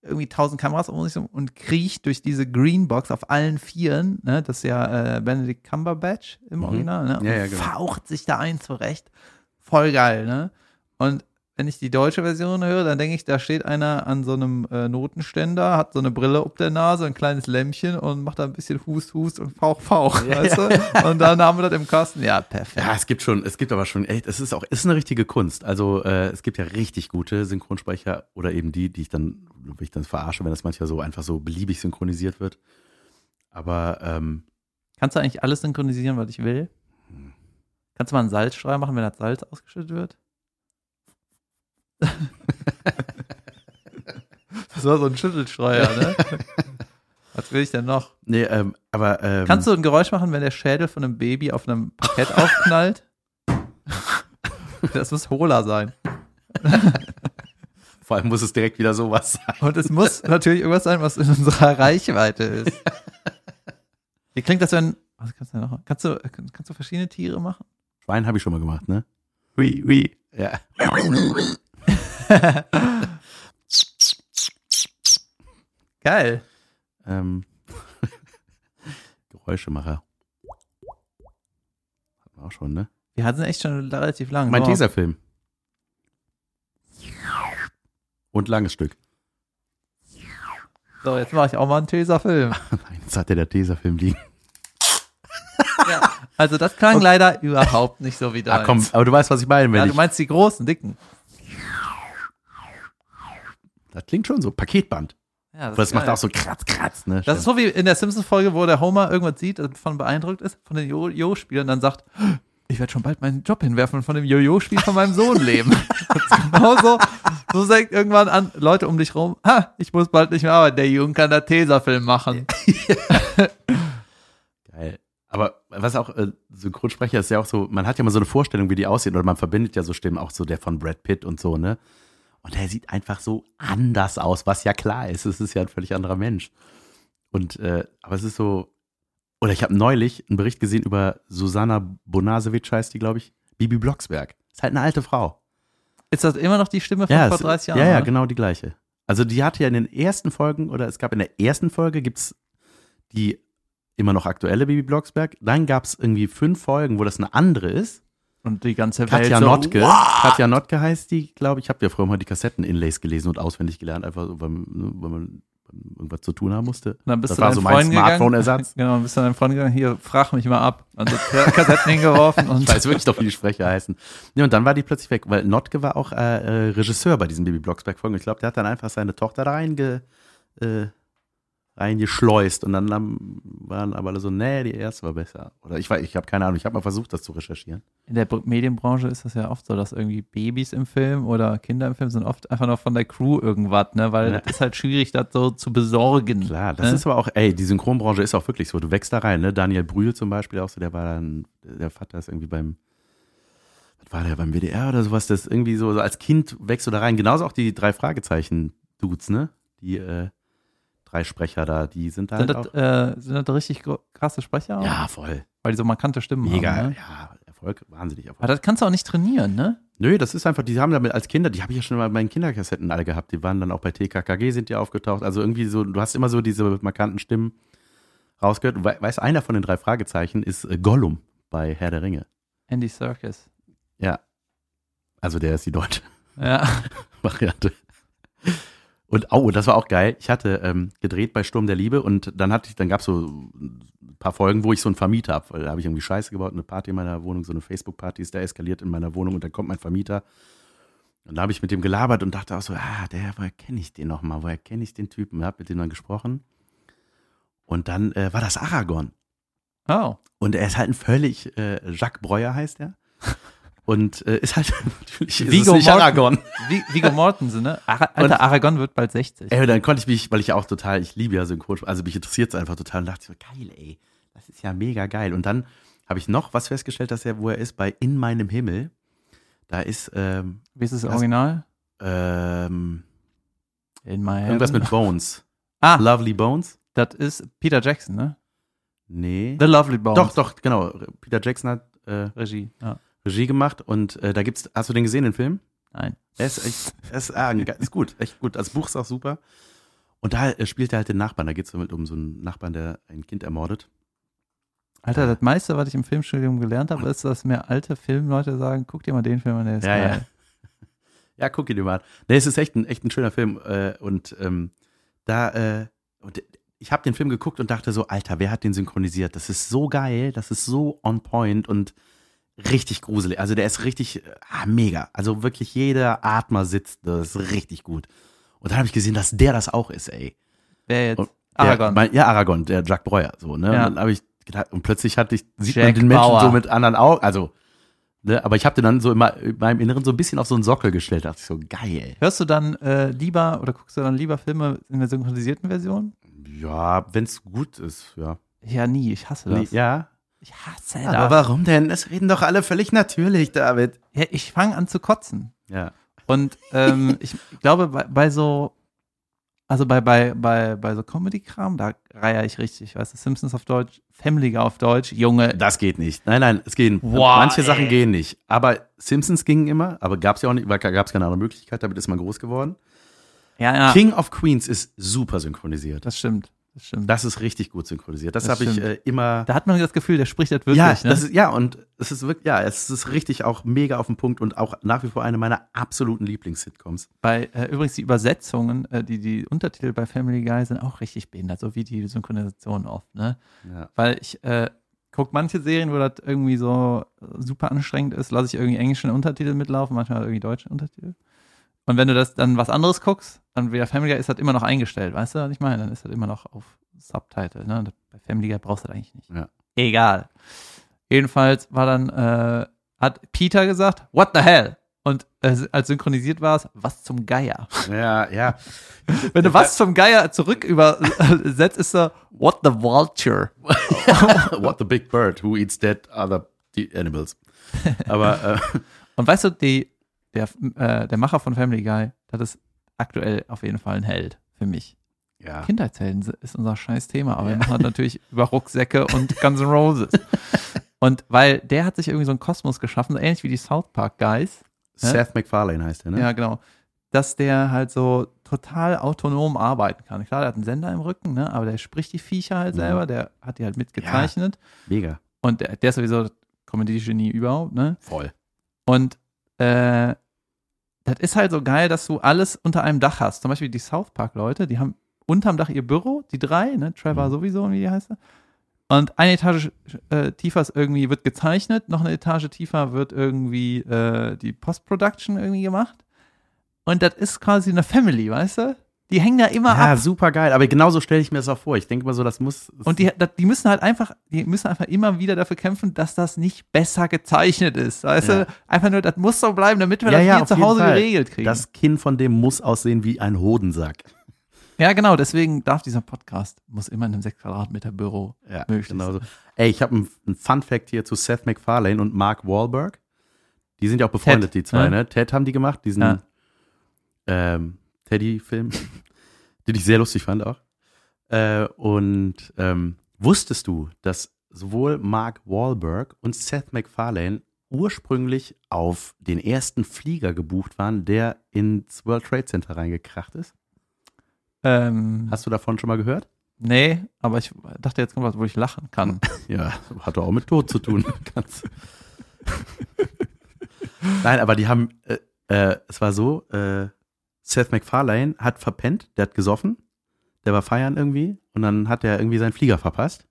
irgendwie 1000 Kameras um sich und kriecht durch diese Greenbox auf allen Vieren, ne? Das ist ja äh, Benedict Cumberbatch im Mhm. Original, ne? Und Ja, ja, genau. faucht sich da ein zurecht. Voll geil, ne? Und wenn ich die deutsche Version höre, dann denke ich, da steht einer an so einem äh, Notenständer, hat so eine Brille auf der Nase, ein kleines Lämpchen und macht da ein bisschen Hust, Hust und Fauch, Fauch, Ja, weißt du? Und dann haben wir das im Kasten. Ja, perfekt. Ja, es gibt schon, es gibt aber schon echt, es ist auch, es ist eine richtige Kunst. Also äh, es gibt ja richtig gute Synchronsprecher oder eben die, die ich dann, wo ich dann verarsche, wenn das manchmal so einfach so beliebig synchronisiert wird. Aber ähm, Kannst du eigentlich alles synchronisieren, was ich will? Kannst du mal einen Salzstreuer machen, wenn das Salz ausgeschüttet wird? *laughs* das war so ein Schüttelstreuer, ne? *laughs* Was will ich denn noch? nee, ähm, aber ähm, Kannst du ein Geräusch machen, wenn der Schädel von einem Baby auf einem Parkett aufknallt? Das muss Hola sein. *laughs* vor allem muss es direkt wieder sowas sein. Und es muss natürlich irgendwas sein, was in unserer Reichweite ist. Wie klingt das, wenn. Was kannst du denn noch? Kannst du, kannst du verschiedene Tiere machen? Schwein habe ich schon mal gemacht, ne? Oui, oui. Ja. *laughs* Geil. Ähm, *laughs* Geräuschemacher. Hatten wir auch schon, ne? Wir hatten echt schon relativ lang. Mein. Tesafilm. Und langes Stück. So, jetzt mache ich auch mal einen Tesafilm. *laughs* Nein, jetzt hat der der Tesafilm liegen. ja. Also das klang leider überhaupt nicht so wie Ah, deins. komm, aber du weißt, was ich meine, wenn ja, ich. du meinst die großen, dicken. Das klingt schon so. Paketband. Ja, Aber das ist macht auch so kratz, kratz, ne? Das ist so wie in der Simpsons-Folge, wo der Homer irgendwas sieht, davon beeindruckt ist, von den Jo-Jo-Spielern, dann sagt, ich werde schon bald meinen Job hinwerfen und von dem Jo-Jo-Spiel von meinem Sohn leben. *laughs* das ist genauso. So sagt irgendwann an Leute um dich rum, ha, ich muss bald nicht mehr arbeiten, der Junge kann da Tesafilm machen. *laughs* Geil. Aber was auch, äh, Synchronsprecher ist ja auch so, man hat ja mal so eine Vorstellung, wie die aussehen, oder man verbindet ja so Stimmen, auch so der von Brad Pitt und so, ne? Und der sieht einfach so anders aus, was ja klar ist. Es ist ja ein völlig anderer Mensch. Und, äh, aber es ist so, oder ich habe neulich einen Bericht gesehen über Susanna Bonasewitsch, heißt die, glaube ich, Bibi Blocksberg. Ist halt eine alte Frau. Ist das immer noch die Stimme von Ja, vor es- 30 Jahren? Ja, ja, oder? genau die gleiche. Also die hatte ja in den ersten Folgen, oder es gab in der ersten Folge, gibt's die immer noch aktuelle Bibi Blocksberg. Dann gab's irgendwie fünf Folgen, wo das eine andere ist. Und die ganze Welt Katja so, Notke. wow. Katja Notke heißt die, glaube ich. Ich habe ja früher mal die Kassetten-Inlays gelesen und auswendig gelernt, einfach so, weil, ne, weil man irgendwas zu tun haben musste. Dann bist Das du war so mein. Smartphone-Ersatz. *laughs* Genau, dann bist du deinen Freunden gegangen, hier, frag mich mal ab. Also Kassetten *laughs* hingeworfen und Ich weiß wirklich doch, wie die Sprecher heißen. Ja, und dann war die plötzlich weg, weil Notke war auch äh, äh, Regisseur bei diesen Bibi Blocksberg-Folgen. Ich glaube, der hat dann einfach seine Tochter da reinge, äh, reingeschleust und dann haben, waren aber alle so, nee, die erste war besser. Oder ich weiß, ich habe keine Ahnung, ich habe mal versucht, das zu recherchieren. In der Br- Medienbranche ist das ja oft so, dass irgendwie Babys im Film oder Kinder im Film sind oft einfach noch von der Crew irgendwas, ne? Weil Ja. es ist halt schwierig, das so zu besorgen. Klar, das ne? ist aber auch, ey, die Synchronbranche ist auch wirklich so. Du wächst da rein, ne? Daniel Brühl zum Beispiel auch so, der war dann, der Vater ist irgendwie beim, was war der, beim WDR oder sowas, das irgendwie so, so als Kind wächst du da rein. Genauso auch die drei Fragezeichen-Dudes, ne? Die, äh, drei Sprecher da, die sind da sind, halt das, auch. äh, sind das richtig krasse Sprecher? Ja, voll. Weil die so markante Stimmen Mega, haben. Ne? ja, Erfolg, wahnsinnig Erfolg. Aber das kannst du auch nicht trainieren, ne? Nö, das ist einfach, die haben damit als Kinder, die habe ich ja schon mal bei meinen Kinderkassetten alle gehabt, die waren dann auch bei TKKG sind die aufgetaucht, also irgendwie so, du hast immer so diese markanten Stimmen rausgehört. We- Weißt, einer von den drei Fragezeichen ist äh, Gollum bei Herr der Ringe. Andy Serkis. Ja. Also der ist die deutsche Ja. *laughs* Variante. Und oh, das war auch geil. Ich hatte ähm, gedreht bei Sturm der Liebe und dann hatte ich, dann gab es so ein paar Folgen, wo ich so einen Vermieter habe, weil da habe ich irgendwie Scheiße gebaut, eine Party in meiner Wohnung, so eine Facebook-Party ist da eskaliert in meiner Wohnung und dann kommt mein Vermieter. Und da habe ich mit dem gelabert und dachte auch so, ah, der, woher kenne ich den nochmal? Woher kenne ich den Typen? Hab mit dem dann gesprochen. Und dann äh, war das Aragorn. Oh. Und er ist halt ein völlig, äh, Jacques Breuer heißt er. Und äh, ist halt *laughs* natürlich ist Viggo es nicht Morten- Aragorn. Vi- Viggo Mortensen, ne? Ara *laughs* Alter, Und- Aragon wird bald 60. Ey, und dann konnte ich mich, weil ich ja auch total, ich liebe ja Synchron, also mich interessiert es einfach total und dachte so, geil, ey, das ist ja mega geil. Und dann habe ich noch was festgestellt, dass er, wo er ist, bei In meinem Himmel, da ist ähm, Wie ist das Original? ähm, In my irgendwas mit Bones. *laughs* Ah, Lovely Bones? das ist Peter Jackson, ne? Nee. The Lovely Bones. Doch, doch, genau. Peter Jackson hat äh, Regie. Ja. Regie gemacht und äh, da gibt's, hast du den gesehen, den Film? Nein. Er ist echt, er ist, ah, ist gut, echt gut. Das Buch ist auch super. Und da äh, spielt er halt den Nachbarn. Da geht es um so einen Nachbarn, der ein Kind ermordet. Alter, das meiste, was ich im Filmstudium gelernt habe, ist, dass mir alte Filmleute sagen, guck dir mal den Film an, der ist Ja, geil. Ja, guck ihn dir mal an. Nee, es ist echt ein, echt ein schöner Film. Äh, und ähm, da, äh, und ich habe den Film geguckt und dachte so, Alter, wer hat den synchronisiert? Das ist so geil, das ist so on point und richtig gruselig. Also der ist richtig, äh, ah, mega. Also wirklich jeder Atmer sitzt, das ist richtig gut. Und dann habe ich gesehen, dass der das auch ist, ey. Wer jetzt? Und- Aragorn. Der, mein, ja, Aragorn, der Jack Breuer, so, ne? Ja. Und dann habe ich gedacht, und plötzlich hatte ich, sieht Jack man den Menschen Bauer. so mit anderen Augen, also, ne? Aber ich habe den dann so in, mei- in meinem Inneren so ein bisschen auf so einen Sockel gestellt, dachte ich so, geil. Hörst du dann äh, lieber oder guckst du dann lieber Filme in der synchronisierten Version? Ja, wenn's gut ist, ja. Ja, nie. Ich hasse Nee, das. ja. Ich hasse Aber das. warum denn? Es reden doch alle völlig natürlich, David. Ja, ich fange an zu kotzen. Ja. Und ähm, *laughs* ich glaube, bei, bei so, also bei, bei, bei, bei so Comedy-Kram, da reihe ich richtig, weißt du, Simpsons auf Deutsch, Family auf Deutsch, Junge. Das geht nicht. Nein, nein, es gehen. Wow, Manche Sachen ey. gehen nicht. Aber Simpsons gingen immer, aber gab's ja auch nicht, weil gab's keine andere Möglichkeit, damit ist man groß geworden. Ja, ja, King of Queens ist super synchronisiert. das stimmt. Das stimmt. Das ist richtig gut synchronisiert. Das, Das habe ich äh, immer. da hat man das Gefühl, der spricht das wirklich. ja, ne? das ist, ja, und es ist wirklich, ja, es ist richtig auch mega auf den Punkt und auch nach wie vor eine meiner absoluten Lieblings-Sitcoms. bei, äh, übrigens die Übersetzungen, äh, die, die Untertitel bei Family Guy sind auch richtig behindert, so wie die Synchronisation oft, ne? Ja. Weil ich äh, gucke manche Serien, wo das irgendwie so äh, super anstrengend ist, lasse ich irgendwie englische Untertitel mitlaufen, manchmal irgendwie deutsche Untertitel. Und wenn du das dann was anderes guckst, dann wieder Family Guy ist das immer noch eingestellt, weißt du, was ich meine? Dann ist das immer noch auf Subtitle, ne? Bei Family Guy brauchst du das eigentlich nicht. Ja. Egal. Jedenfalls war dann, äh, hat Peter gesagt, what the hell? Und äh, als synchronisiert war es, was zum Geier? Ja, ja. *laughs* Wenn du was zum Geier zurück übersetzt, ist er, what the vulture? *laughs* What the big bird who eats dead other the animals. Aber äh, Und weißt du, die, der, äh, der Macher von Family Guy, das ist aktuell auf jeden Fall ein Held für mich. ja. Kindheitshelden ist unser scheiß Thema, aber wir machen das natürlich *laughs* über Rucksäcke und Guns N' Roses. Und weil der hat sich irgendwie so einen Kosmos geschaffen, so ähnlich wie die South Park Guys. Seth MacFarlane heißt der, ne? Ja, genau. Dass der halt so total autonom arbeiten kann. Klar, der hat einen Sender im Rücken, ne? aber der spricht die Viecher halt Mhm. selber, der hat die halt mitgezeichnet. Mega. Und der, der ist sowieso Comedy-Genie überhaupt, ne? Voll. Und äh, das ist halt so geil, dass du alles unter einem Dach hast. Zum Beispiel die South Park-Leute, die haben unterm Dach ihr Büro, die drei, ne? Trevor Mhm. sowieso, wie die heißt er. Und eine Etage äh, tiefer ist irgendwie, wird gezeichnet, noch eine Etage tiefer wird irgendwie äh, die Post-Production irgendwie gemacht. Und das ist quasi eine Family, weißt du? Die hängen da immer Ja, ab. super geil. Aber genauso stelle ich mir das auch vor. Ich denke mal so, das muss. Und die, das- die müssen halt einfach, die müssen einfach immer wieder dafür kämpfen, dass das nicht besser gezeichnet ist. Weißt Ja. du? Einfach nur, das muss so bleiben, damit wir Ja, das ja, hier zu Hause geregelt kriegen. das Kinn von dem muss aussehen wie ein Hodensack. ja, genau, deswegen darf dieser Podcast, muss immer in einem 6 Quadratmeter Büro Ja, möglich genau so. Ey, ich habe einen ein Fun Fact hier zu Seth MacFarlane und Mark Wahlberg. Die sind ja auch befreundet, Ted, die zwei, ne? Ted haben die gemacht, diesen Ja. ähm, Teddy-Film, *laughs* den ich sehr lustig fand auch. Äh, und ähm, wusstest du, dass sowohl Mark Wahlberg und Seth MacFarlane ursprünglich auf den ersten Flieger gebucht waren, der ins World Trade Center reingekracht ist? Ähm, Hast du davon schon mal gehört? nee, aber ich dachte, jetzt kommt was, wo ich lachen kann. *laughs* Ja, hat doch auch mit Tod zu tun. *laughs* Nein, aber die haben, äh, äh, es war so, äh, Seth MacFarlane hat verpennt, der hat gesoffen, der war feiern irgendwie und dann hat er irgendwie seinen Flieger verpasst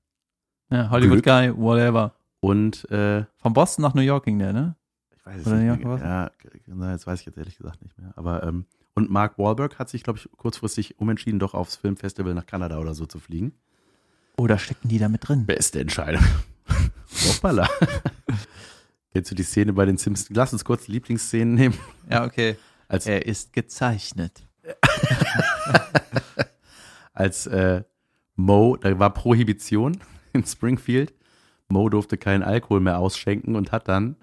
Ja, Hollywood Glück. Guy, whatever. und äh, Von Boston nach New York ging der, ne? ich weiß es Oder nicht New York mehr. Ja, jetzt weiß ich jetzt ehrlich gesagt nicht mehr. Aber ähm, und Mark Wahlberg hat sich, glaube ich, kurzfristig umentschieden, doch aufs Filmfestival nach Kanada oder so zu fliegen. Oder stecken die da mit drin? Beste Entscheidung. *laughs* Hoppala. *laughs* Kennst du die Szene bei den Simpsons? Lass uns kurz Lieblingsszenen nehmen. Ja, okay. Als, Er ist gezeichnet. *laughs* als äh, Mo, da war Prohibition *laughs* in Springfield. Mo durfte keinen Alkohol mehr ausschenken und hat dann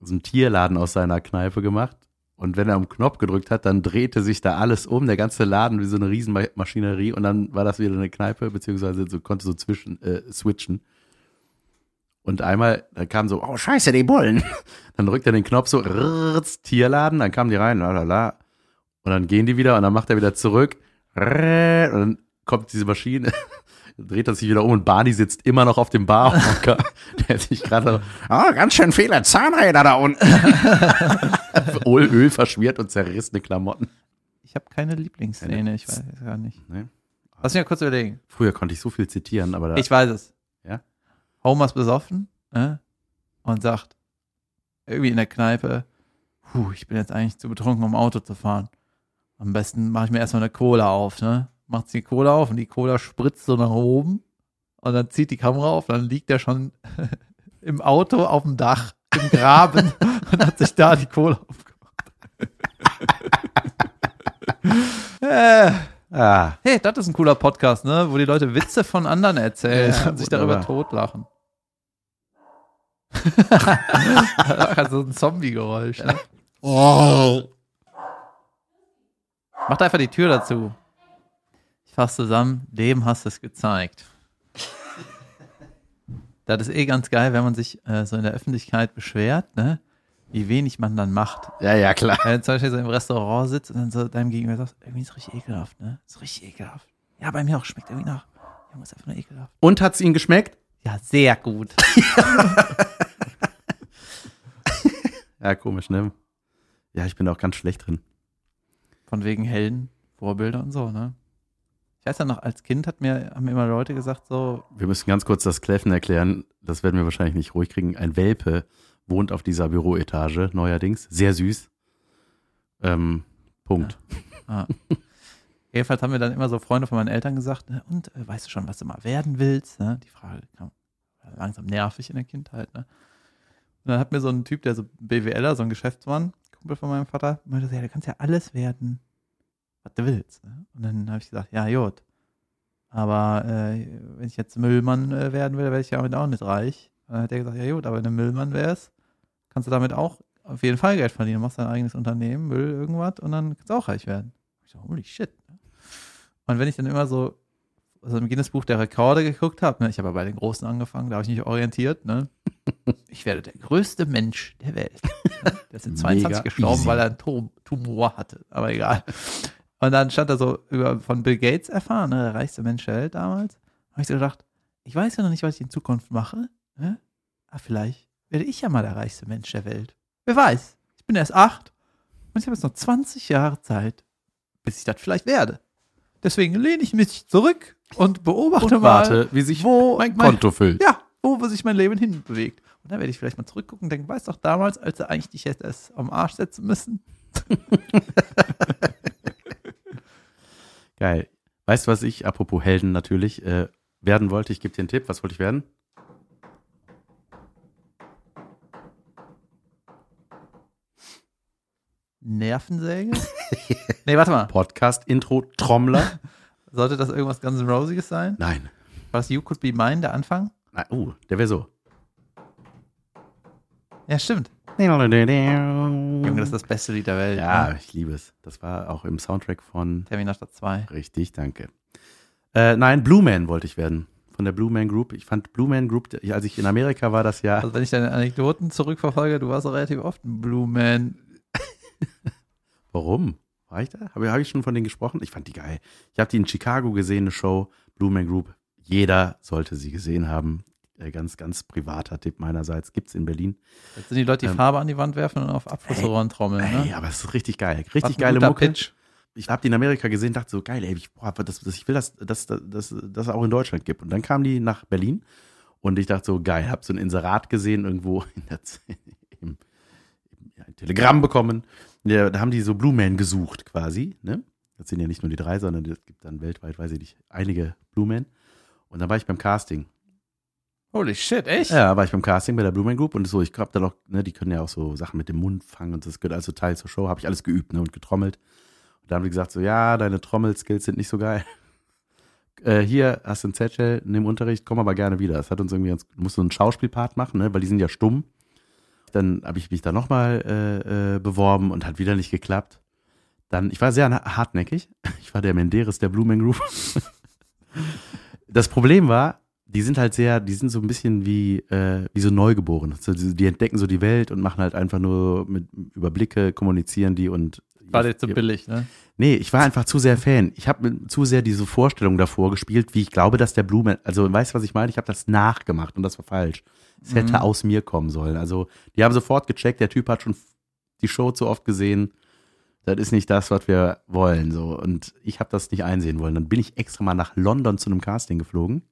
so einen Tierladen aus seiner Kneipe gemacht. Und wenn er am Knopf gedrückt hat, dann drehte sich da alles um, der ganze Laden wie so eine Riesenmaschinerie und dann war das wieder eine Kneipe, beziehungsweise so, konnte so zwischen äh, switchen. Und einmal, da kam so, oh scheiße, die Bullen. *laughs* Dann drückt er den Knopf so, rrrz, Tierladen, dann kamen die rein, lalala. Und dann gehen die wieder und dann macht er wieder zurück. rrrr, Und dann kommt diese Maschine, dreht er sich wieder um und Barney sitzt immer noch auf dem Barhocker. Der hat sich gerade, oh, ganz schön viele Zahnräder da unten. Öl, Öl verschmiert und zerrissene Klamotten. Ich habe keine Lieblingsszene, ich weiß es gar nicht. Ne? Lass mich mal kurz überlegen. Früher konnte ich so viel zitieren, aber da, Ich weiß es. Ja? Homer ist besoffen ne? und sagt irgendwie in der Kneipe, Puh, ich bin jetzt eigentlich zu betrunken, um Auto zu fahren. Am besten mache ich mir erstmal eine Cola auf. Ne? Macht die Cola auf und die Cola spritzt so nach oben und dann zieht die Kamera auf, dann liegt er schon *laughs* im Auto auf dem Dach, im Graben *laughs* und hat sich da die Cola aufgemacht. *laughs* äh. ah, Hey, das ist ein cooler Podcast, ne? Wo die Leute Witze von anderen erzählen Ja, und sich darüber totlachen. *laughs* also ein Zombie-Geräusch. Ne? Mach einfach die Tür dazu. Ich fasse zusammen, dem hast du es gezeigt. Das ist eh ganz geil, wenn man sich äh, so in der Öffentlichkeit beschwert, ne? Wie wenig man dann macht. ja, ja, klar. Wenn du zum Beispiel so im Restaurant sitzt und dann so deinem Gegenüber sagst, irgendwie ist es richtig ekelhaft, ne? Ist richtig ekelhaft. Ja, bei mir auch schmeckt irgendwie nach. Ja, ist einfach nur ekelhaft. Und hat's Ihnen geschmeckt? Ja, sehr gut. *laughs* Ja, komisch, ne? Ja, ich bin da auch ganz schlecht drin. Von wegen hellen Vorbilder und so, ne? Ich weiß ja noch, als Kind hat mir, haben mir immer Leute gesagt, so, Wir müssen ganz kurz das Kläffen erklären. Das werden wir wahrscheinlich nicht ruhig kriegen. Ein Welpe wohnt auf dieser Büroetage neuerdings. Sehr süß. Ähm, Punkt. ah. Jedenfalls haben mir dann immer so Freunde von meinen Eltern gesagt, ne? und äh, weißt du schon, was du mal werden willst? Ne? Die Frage kam langsam nervig in der Kindheit, ne? Und dann hat mir so ein Typ, der so BWLer, so ein Geschäftsmann, Kumpel von meinem Vater, meinte so, ja, du kannst ja alles werden, was du willst. Ne? Und dann habe ich gesagt, ja, gut. Aber äh, wenn ich jetzt Müllmann äh, werden will, werde ich ja damit auch nicht reich. Und dann hat er gesagt, ja gut, aber wenn du Müllmann wärst, kannst du damit auch auf jeden Fall Geld verdienen. Du machst dein eigenes Unternehmen, Müll, irgendwas und dann kannst du auch reich werden. Ich so, holy shit. ne? Und wenn ich dann immer so also im Guinness-Buch der Rekorde geguckt habe, ne, ich habe ja bei den Großen angefangen, da habe ich mich orientiert, ne? *laughs* Ich werde der größte Mensch der Welt. *laughs* Der ist in 22 Mega gestorben, easy. weil er einen Tum Tumor hatte, aber egal. Und dann stand da so über von Bill Gates erfahren, ne, der reichste Mensch der Welt damals. Habe ich so gedacht, ich weiß ja noch nicht, was ich in Zukunft mache, ne? Aber vielleicht werde ich ja mal der reichste Mensch der Welt. Wer weiß? Ich bin erst acht und ich habe jetzt noch 20 Jahre Zeit, bis ich das vielleicht werde. Deswegen lehne ich mich zurück und beobachte Und mal, warte, wie sich wo mein mein- Konto füllt. ja, wo sich mein Leben hinbewegt. Und dann werde ich vielleicht mal zurückgucken und denken, weißt doch damals, als er eigentlich dich hätte es am Arsch setzen müssen. *laughs* Geil. Weißt du, was ich, apropos Helden natürlich, äh, werden wollte? Ich gebe dir einen Tipp. Was wollte ich werden? Nervensäge? *laughs* nee, warte mal. Podcast-Intro, Trommler? *laughs* Sollte das irgendwas ganz Rosiges sein? Nein. War das You Could Be Mine, der Anfang? Nein. Uh, der wäre so. Ja, stimmt. Junge, das ist das beste Lied der Welt. Ja, Ne? ich liebe es. Das war auch im Soundtrack von. Terminator 2. Richtig, danke. Äh, nein, Blue Man wollte ich werden. Von der Blue Man Group. Ich fand Blue Man Group, als ich in Amerika war, das Jahr. Also wenn ich deine Anekdoten zurückverfolge, du warst auch relativ oft ein Blue Man. Warum? War ich da? Habe hab ich schon von denen gesprochen? Ich fand die geil. Ich habe die in Chicago gesehen, eine Show, Blue Man Group. Jeder sollte sie gesehen haben. Äh, ganz, ganz privater Tipp meinerseits. Gibt's in Berlin. Jetzt sind die Leute, die Ähm, Farbe an die Wand werfen und auf Abflussrohren trommeln. Ey, Ne? aber es ist richtig geil. Richtig geile Mucke. Pitch. Ich habe die in Amerika gesehen, dachte so, geil, ey, ich, boah, das, das, ich will, dass das, das, das, das auch in Deutschland gibt. Und dann kamen die nach Berlin und ich dachte so, geil, hab so ein Inserat gesehen irgendwo in der, *laughs* im, im ja, Telegramm bekommen. Ja, da haben die so Blue Man gesucht quasi. Ne? Das sind ja nicht nur die drei, sondern es gibt dann weltweit, weiß ich nicht, einige Blue Man. Und dann war ich beim Casting. Holy shit, echt? Ja, war ich beim Casting bei der Blue Man Group und so, ich hab dann auch, ne, die können ja auch so Sachen mit dem Mund fangen und das gehört also Teil zur Show, habe ich alles geübt, ne, und getrommelt. Und da haben die gesagt so, ja, deine Trommelskills sind nicht so geil. *laughs* Äh, hier hast du einen Zettel, nimm Unterricht, komm aber gerne wieder. Das hat uns irgendwie, ganz, du musst so einen Schauspielpart machen, ne, weil die sind ja stumm. Dann habe ich mich da nochmal äh, äh, beworben und hat wieder nicht geklappt. Dann, ich war sehr hartnäckig. *laughs* Ich war der Menderes der Blue Man Group. das Problem war, die sind halt sehr, die sind so ein bisschen wie, äh, wie so Neugeborene. Die entdecken so die Welt und machen halt einfach nur mit Überblicke, kommunizieren die und. War jetzt so billig, ne? Nee, ich war einfach zu sehr Fan. Ich habe zu sehr diese Vorstellung davor gespielt, wie ich glaube, dass der Blume, also weißt du, was ich meine? Ich habe das nachgemacht und das war falsch. Es hätte Mhm. aus mir kommen sollen. Also, die haben sofort gecheckt, der Typ hat schon die Show zu oft gesehen. Das ist nicht das, was wir wollen. So. Und ich habe das nicht einsehen wollen. Dann bin ich extra mal nach London zu einem Casting geflogen.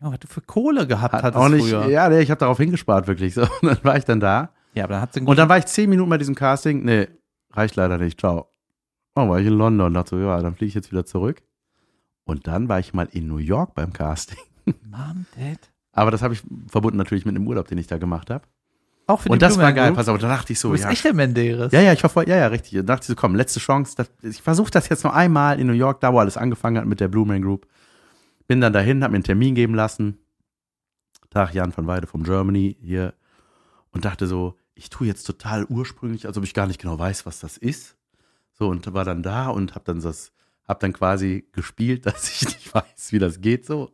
Ja, was du für Kohle gehabt Hat hattest auch nicht, früher. ja, nee, ich habe darauf hingespart, wirklich. So. Und *laughs* dann war ich dann da. Ja, aber dann hat sie einen Und dann war ich zehn Minuten bei diesem Casting. Nee, reicht leider nicht. Ciao. Oh, war ich in London. Dachte so, ja, dann fliege ich jetzt wieder zurück. Und dann war ich mal in New York beim Casting. *laughs* Mom, Dad. Aber das habe ich verbunden natürlich mit einem Urlaub, den ich da gemacht habe. Auch für Und die das Blue war geil. Pass auf, da dachte ich so, Du bist ja, echt der Menderes. ja, ja, ich voll, ja, ja, richtig. Da dachte ich so, komm, letzte Chance. Das, ich versuche das jetzt noch einmal in New York, da wo alles angefangen hat mit der Blue Man Group. Bin dann dahin, hab mir einen Termin geben lassen. Tag Jan von Weide vom Germany hier. Und dachte so, ich tue jetzt total ursprünglich, als ob ich gar nicht genau weiß, was das ist. So, und war dann da und hab dann das, hab dann quasi gespielt, *laughs* dass ich nicht weiß, wie das geht, so.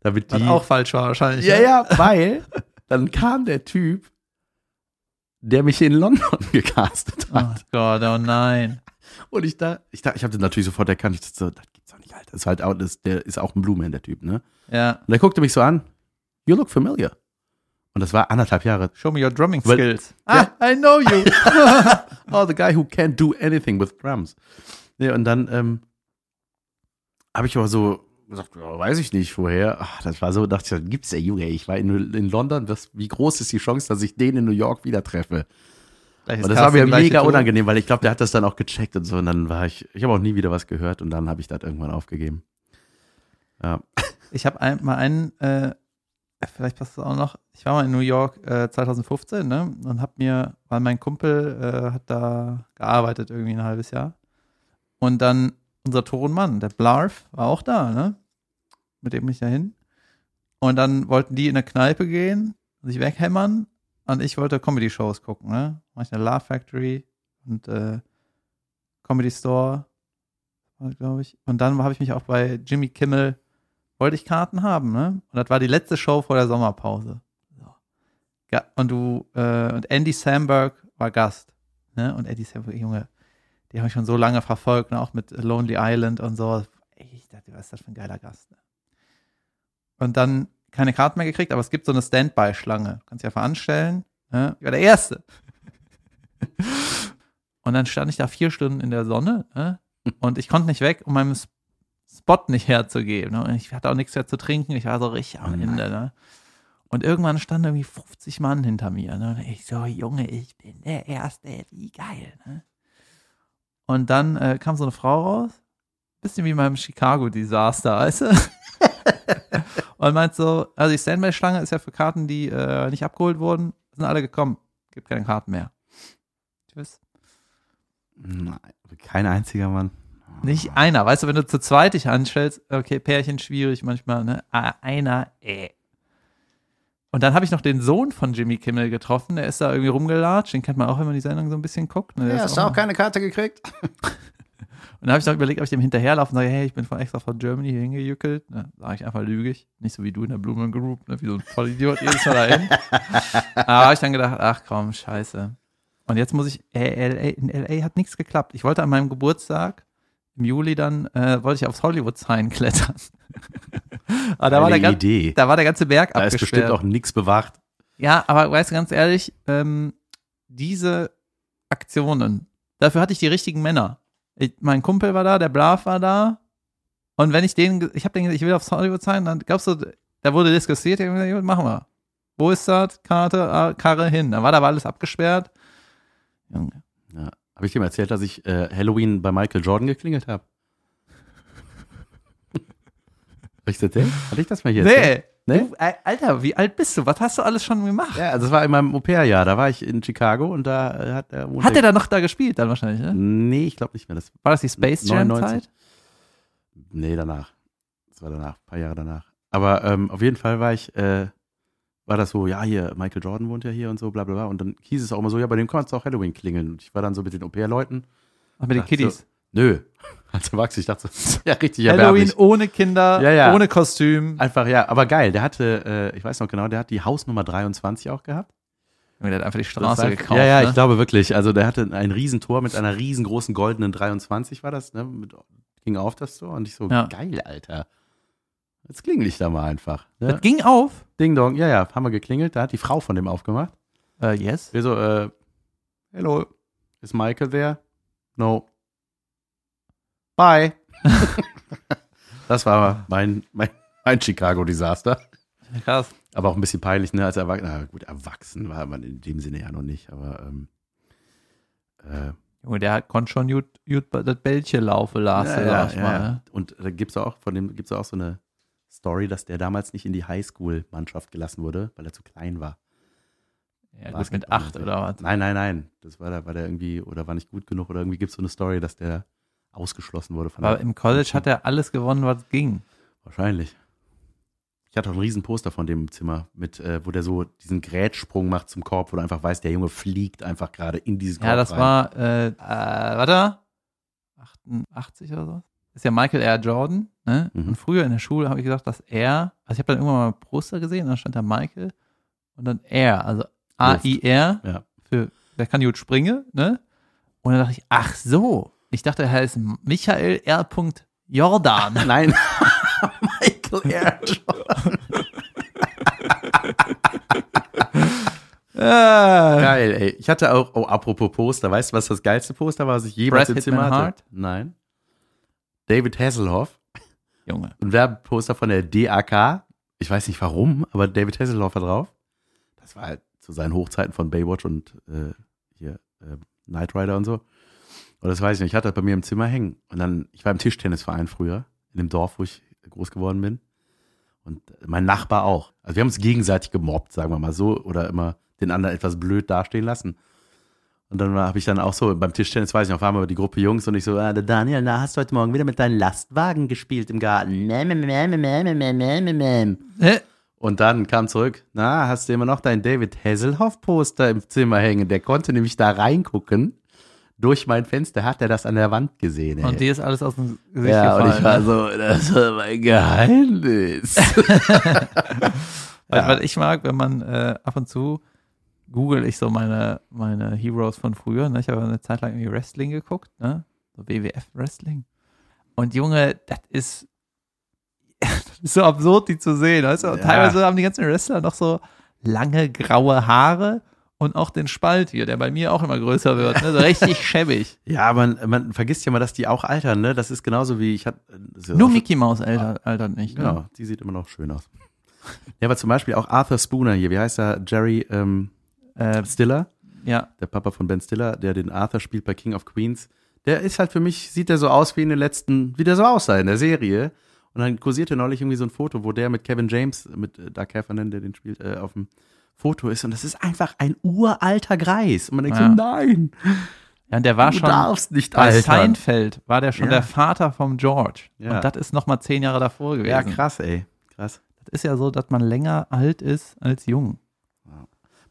Damit Was die. auch falsch war wahrscheinlich. Ja, ne? ja, *laughs* weil dann kam der Typ, der mich in London *laughs* gecastet Oh hat. Gott, oh nein. Und ich da, ich da, ich habe den natürlich sofort erkannt. Ich dachte so, das gibt's doch nicht, Alter. Das ist halt auch, das, der ist auch ein Blueman, der Typ, ne? Ja. Und er guckte mich so an. You look familiar. Und das war anderthalb Jahre. Show me your drumming Weil- skills. Ah, I know you. *laughs* Oh, the guy who can't do anything with drums. Ja, und dann ähm, habe ich aber so gesagt, ja, weiß ich nicht woher. Ach, das war so, dachte ich, gibt's der Junge. Ich war in, in London. Was, wie groß ist die Chance, dass ich den in New York wieder treffe? Gleiches Und das war mir mega unangenehm, weil ich glaube, der hat das dann auch gecheckt und so. Und dann war ich, ich habe auch nie wieder was gehört und dann habe ich das irgendwann aufgegeben. Ja. Ich habe ein, mal einen, äh, vielleicht passt das auch noch. Ich war mal in New York äh, 2015, ne? Und hab mir, weil mein Kumpel äh, hat da gearbeitet irgendwie ein halbes Jahr. Und dann unser Tonmann, der Blarf, war auch da, ne? Mit dem bin ich da hin. Und dann wollten die in eine Kneipe gehen, sich weghämmern. Und ich wollte Comedy-Shows gucken, ne? Mach ich eine Laugh Factory und äh, Comedy Store, glaube ich. Und dann habe ich mich auch bei Jimmy Kimmel wollte ich Karten haben, ne? Und das war die letzte Show vor der Sommerpause. So. Und du, äh, und Andy Samberg war Gast, ne? Und Andy Samberg, Junge, die habe ich schon so lange verfolgt, ne? Auch mit Lonely Island und so. Ey, ich dachte, was ist das für ein geiler Gast, ne? Und dann keine Karten mehr gekriegt, aber es gibt so eine Standby-Schlange. Kannst ja veranstellen. Ne? Ich war der Erste. *laughs* und dann stand ich da vier Stunden in der Sonne, ne? Und ich konnte nicht weg, um meinem Spot nicht herzugeben. Ne? Ich hatte auch nichts mehr zu trinken. Ich war so richtig am Oh. Ende. Ne? Und irgendwann standen irgendwie 50 Mann hinter mir. Ne? Und ich so, Junge, ich bin der Erste. Wie geil. Ne? Und dann äh, kam so eine Frau raus. Bisschen wie beim Chicago-Desaster, weißt du? *laughs* Und meint so, also die Standby-Schlange ist ja für Karten, die äh, nicht abgeholt wurden, sind alle gekommen. Gibt keine Karten mehr. Tschüss. Nein, kein einziger Mann. Nicht einer. Weißt du, wenn du zu zweit dich anstellst, okay, Pärchen schwierig manchmal, ne? Ah, Einer, äh. Und dann habe ich noch den Sohn von Jimmy Kimmel getroffen, der ist da irgendwie rumgelatscht, den kennt man auch, wenn man die Sendung so ein bisschen guckt. Ne? Der Ja, hast du auch keine Karte gekriegt? *laughs* Und dann habe ich noch überlegt, ob ich dem hinterherlaufe und sage, hey, ich bin von extra von Germany hier hingejückelt. Ne, sage ich einfach lügig. Nicht so wie du in der Blumen Group, ne, wie so ein Vollidiot jedes Mal dahin. *laughs* Aber habe ich dann gedacht, ach komm, scheiße. Und jetzt muss ich, äh, LA, in LA hat nichts geklappt. Ich wollte an meinem Geburtstag im Juli dann, äh, wollte ich aufs Hollywood-Sign klettern. *laughs* aber da war, der, Idee. da war der ganze Berg Da ist abgesperrt. bestimmt auch nichts bewacht. Ja, aber weißt du, ganz ehrlich, ähm, diese Aktionen, dafür hatte ich die richtigen Männer. Ich, mein Kumpel war da, der Blav war da. Und wenn ich den, ich habe den gesagt, ich will aufs Hollywood sein, dann glaubst du, da wurde diskutiert, gesagt, machen wir. Wo ist das? Karte, Karre hin. Dann war da aber alles abgesperrt. Junge. Ja. Habe ich dir mal erzählt, dass ich äh, Halloween bei Michael Jordan geklingelt habe? *laughs* Habe ich das erzählt? Hatte ich das mal hier erzählt? Nee, Ne? Du, äh, Alter, wie alt bist du? Was hast du alles schon gemacht? Ja, also das war in meinem Au-pair-Jahr. Da war ich in Chicago und da äh, hat der Hat er da noch da gespielt dann wahrscheinlich, ne? Nee, ich glaube nicht mehr. Das, War das die Space Jam 99. Zeit? nee, danach. Das war danach, ein paar Jahre danach. Aber ähm, auf jeden Fall war ich, äh, war das so, ja, hier, Michael Jordan wohnt ja hier und so, bla bla bla. Und dann hieß es auch immer so, ja, bei dem kannst du auch Halloween klingeln. Und ich war dann so mit den Au-pair-Leuten. Ach, mit den Kiddies. So, nö. *laughs* Als Erwachsener, ich dachte so, *laughs* ja, richtig Halloween ohne Kinder, Ja, ja. ohne Kostüm. Einfach, ja, aber geil. Der hatte, äh, ich weiß noch genau, der hat die Hausnummer 23 auch gehabt. Der hat einfach die Das Straße war- gekauft. Ja, ja, ne? ich glaube wirklich. Also der hatte ein Riesentor mit einer riesengroßen goldenen 23 war das, ne? Mit, ging auf das Tor und ich so, Ja. geil, Alter. Jetzt klingel ich da mal einfach. Ne? Das ging auf. Ding Dong, ja, ja, haben wir geklingelt. Da hat die Frau von dem aufgemacht. Äh, yes. Wir so, äh, hello, is Michael there? No. Bye. *laughs* das war mein, mein, mein Chicago-Desaster. Krass. Aber auch ein bisschen peinlich, ne? Als Erwachsener. Gut, erwachsen war man in dem Sinne ja noch nicht, aber ähm, äh, Junge, der hat- konnte schon gut, gut das Bällchen laufen lassen, sag ich mal. ne? Und da gibt's auch, von dem gibt's auch so eine Story, dass der damals nicht in die Highschool-Mannschaft gelassen wurde, weil er zu klein war. Ja, gut, mit acht oder was? Nein, nein, nein. Das war da, war der irgendwie, oder war nicht gut genug, oder irgendwie gibt's so eine Story, dass der ausgeschlossen wurde von Aber im College hat er alles gewonnen, was ging. Wahrscheinlich. Ich hatte auch ein riesen Poster von dem im Zimmer, mit, äh, wo der so diesen Grätsprung macht zum Korb, wo du einfach weißt, der Junge fliegt einfach gerade in diesen Korb Ja, das rein. war, äh, äh, warte, 88 oder so. Ist ja Michael R. Jordan. Ne? Mhm. Und früher in der Schule habe ich gesagt, dass er, also ich habe dann irgendwann mal ein Poster gesehen, und da stand da Michael und dann R, also A-I-R, Ja. für wer kann gut springen, ne? Und dann dachte ich, ach so, ich dachte, er heißt Michael R. Jordan. *laughs* Nein. *laughs* Michael R. *laughs* Jordan. Ah. Geil, ey. Ich hatte auch, oh, apropos Poster, weißt du, was das geilste Poster war, was ich jemals Brad im Zimmer Hitman hatte? Hart? Nein. David Hasselhoff, Junge. ein Werbeposter von der DAK. Ich weiß nicht warum, aber David Hasselhoff war drauf. Das war halt zu seinen Hochzeiten von Baywatch und äh, hier äh, Knight Rider und so. Und das weiß ich nicht. Ich hatte das bei mir im Zimmer hängen. Und dann, ich war im Tischtennisverein früher, in dem Dorf, wo ich groß geworden bin. Und mein Nachbar auch. Also wir haben uns gegenseitig gemobbt, sagen wir mal so, oder immer den anderen etwas blöd dastehen lassen. Und dann habe ich dann auch so beim Tischtennis, weiß ich noch, waren wir die Gruppe Jungs und ich so, ah, der Daniel, na, hast du heute Morgen wieder mit deinem Lastwagen gespielt im Garten? Mäm, mäm, mäm. Hä? Und dann kam zurück, na, hast du immer noch dein David Hasselhoff-Poster im Zimmer hängen? Der konnte nämlich da reingucken. Durch mein Fenster hat er das an der Wand gesehen. Ey. Und dir ist alles aus dem Gesicht ja, und gefallen. ich war ne? so, das war mein Geheimnis. *laughs* Weil, *laughs* weil ich mag, wenn man äh, ab und zu google ich so meine, meine Heroes von früher. Ne? Ich habe eine Zeit lang irgendwie Wrestling geguckt, ne? so WWF Wrestling. Und Junge, das ist, *laughs* das ist so absurd, die zu sehen. Weißt du? Und Ja. teilweise haben die ganzen Wrestler noch so lange graue Haare und auch den Spalt hier, der bei mir auch immer größer wird. Ne? So richtig *laughs* schäbig. ja, man, man vergisst ja mal, dass die auch altern, ne? Das ist genauso wie ich hatte. ist ja Nur Mickey Mouse altert, altert nicht. Ne? Genau, die sieht immer noch schön aus. Ja, aber zum Beispiel auch Arthur Spooner hier, wie heißt er? Jerry ähm, Äh, Stiller, ja, der Papa von Ben Stiller, der den Arthur spielt bei King of Queens. Der ist halt für mich, sieht er so aus wie in den letzten, wie der so aussah in der Serie. Und dann kursierte neulich irgendwie so ein Foto, wo der mit Kevin James, mit äh, Doug Heffernan, der den spielt, äh, auf dem Foto ist. Und das ist einfach ein uralter Greis. Und man denkt Ja. so, nein, ja, und der war du schon. darfst nicht Bei altern. Seinfeld war der schon Ja. der Vater vom George. Ja. Und das ist noch mal zehn Jahre davor gewesen. Ja, krass, ey. Krass. Das ist ja so, dass man länger alt ist als jung.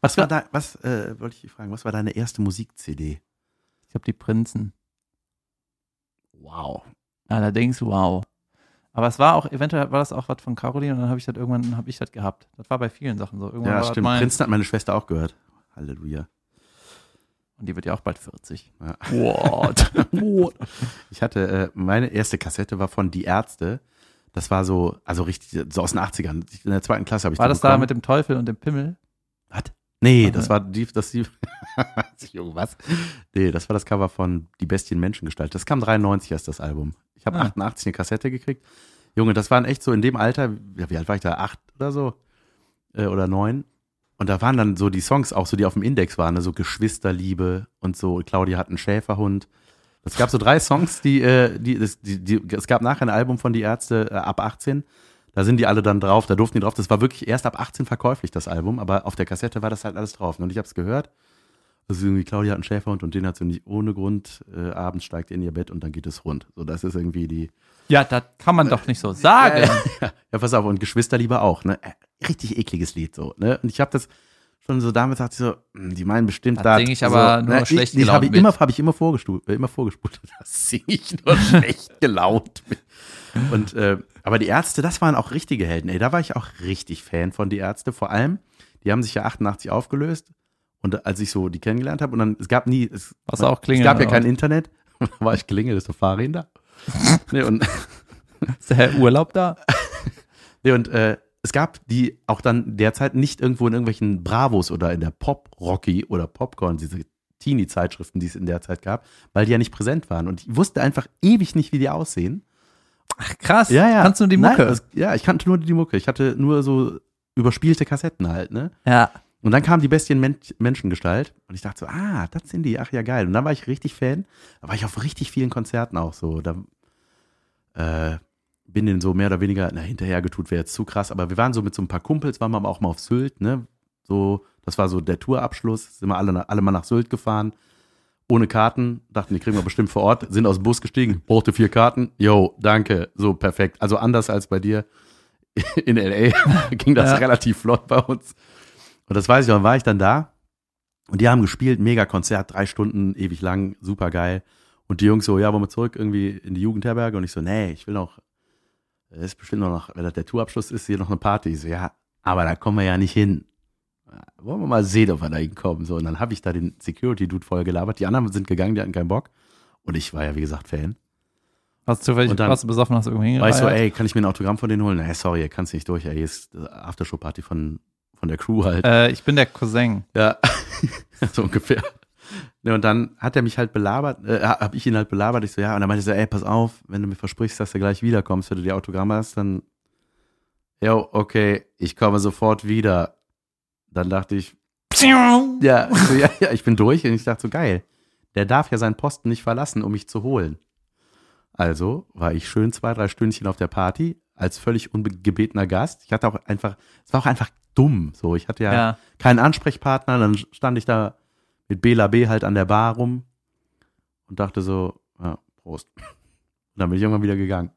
Was war da, was, äh, wollte ich dich fragen, was war deine erste Musik-CD? Ich glaube, die Prinzen. Wow. Allerdings, wow. Aber es war auch, eventuell war das auch was von Caroline und dann habe ich das irgendwann, habe ich das gehabt. Das war bei vielen Sachen so. Irgendwann Ja, stimmt. Mein, Prinzen hat meine Schwester auch gehört. Halleluja. und die wird ja auch bald 40. Ja. What? *laughs* What? Ich hatte, äh, meine erste Kassette war von Die Ärzte. Das war so, also richtig, so aus den 80ern. In der zweiten Klasse habe ich War das da bekommen. mit dem Teufel und dem Pimmel? Was? Nee, Okay. das war die, das die, *laughs* Junge, was? Nee, das war das Cover von Die Bestien Menschengestalt. Das kam 93 erst das Album. Ich habe Ah. 88 eine Kassette gekriegt. Junge, das waren echt so in dem Alter, ja, wie alt war ich da? Acht oder so? Äh, oder neun? Und da waren dann so die Songs auch so, die auf dem Index waren, ne? so Geschwisterliebe und so. Claudia hat einen Schäferhund. Es gab so drei Songs, die, äh, die, die, die, es gab nachher ein Album von Die Ärzte äh, ab 18. Da sind die alle dann drauf, da durften die drauf. Das war wirklich erst ab 18 verkäuflich, das Album, aber auf der Kassette war das halt alles drauf. Und ich habe es gehört. Ist irgendwie, Claudia hat einen Schäferhund und den hat sie nicht ohne Grund. Äh, abends steigt in ihr Bett und dann geht es rund. So, das ist irgendwie die. Ja, das kann man doch nicht so sagen. *laughs* Ja, ja, pass auf, und Geschwisterliebe auch, ne? Äh, Richtig ekliges Lied, so, ne? Und ich habe das schon so damals dachte ich so, hm, die meinen bestimmt Das da. sing ich aber so, nur ne, schlecht ich, gelaunt hab ich mit. immer, habe ich immer vorgespult, äh, immer vorgespult. *laughs* Das singe ich nur *laughs* schlecht gelaunt mit. Und äh, aber die Ärzte, das waren auch richtige Helden. Ey, da war ich auch richtig Fan von die Ärzte. Vor allem, die haben sich ja 88 aufgelöst. Und als ich so die kennengelernt habe, und dann, es gab nie, es, Was auch es klingeln. gab ja kein Internet. *laughs* Und dann war ich klingel, das ist so Fahrräder da. nee, und, was? Ist der Herr Urlaub da? nee, und äh, es gab die auch dann derzeit nicht irgendwo in irgendwelchen Bravos oder in der Pop Rocky oder Popcorn, diese Teenie-Zeitschriften, die es in der Zeit gab, weil die ja nicht präsent waren. Und ich wusste einfach ewig nicht, wie die aussehen. Ach, krass. Ja, ja. Kannst du die Nein, Mucke? das, ja, ich kannte nur die Mucke. Ich hatte nur so überspielte Kassetten halt, ne? ja. Und dann kam die Bestie in Men Menschengestalt und ich dachte so, ah, das sind die, ach ja, geil. Und dann war ich richtig Fan. Da war ich auf richtig vielen Konzerten auch so. Da äh, bin denen so mehr oder weniger, na, hinterhergetut wäre jetzt zu krass, aber wir waren so mit so ein paar Kumpels, waren wir auch mal auf Sylt, ne? So, das war so der Tourabschluss, sind wir alle, alle mal nach Sylt gefahren. Ohne Karten, dachten, die kriegen wir bestimmt vor Ort, sind aus dem Bus gestiegen, brauchte vier Karten, yo, danke, so perfekt. Also anders als bei dir in L.A. *laughs* ging das Ja. relativ flott bei uns. Und das weiß ich, dann war ich dann da und die haben gespielt, mega Konzert, drei Stunden, ewig lang, super geil. Und die Jungs so, ja, wollen wir zurück irgendwie in die Jugendherberge? Und ich so, nee, ich will noch, es ist bestimmt noch, noch, wenn das der Tourabschluss ist, hier noch eine Party. Ich so, ja, aber da kommen wir ja nicht hin. Wollen wir mal sehen, ob wir da hinkommen. So, und dann habe ich da den Security-Dude voll gelabert. Die anderen sind gegangen, die hatten keinen Bock. Und ich war ja, wie gesagt, Fan. Hast du zufällig, Und dann- warst du besoffen, hast du irgendwo ich so, hingereiert? ey, kann ich mir ein Autogramm von denen holen? Nee, sorry, kannst nicht durch. Ey, hier ist Aftershow-Party von, von der Crew halt. Äh, ich bin der Cousin. Ja, *laughs* so ungefähr. Ne, und dann hat er mich halt belabert, äh, hab ich ihn halt belabert. Ich so, ja, und dann meinte er so, ey, pass auf, wenn du mir versprichst, dass du gleich wiederkommst, wenn du die Autogramme hast, dann, jo, okay, ich komme sofort wieder. Dann dachte ich, ja, ich so, ja, ja, ich bin durch und ich dachte so, geil, der darf ja seinen Posten nicht verlassen, um mich zu holen. Also war ich schön zwei, drei Stündchen auf der Party als völlig ungebetener Gast. Ich hatte auch einfach, es war auch einfach dumm. So, ich hatte ja, Ja. keinen Ansprechpartner, dann stand ich da mit Bela B halt an der Bar rum und dachte so, ja, Prost. *laughs* Und dann bin ich irgendwann wieder gegangen.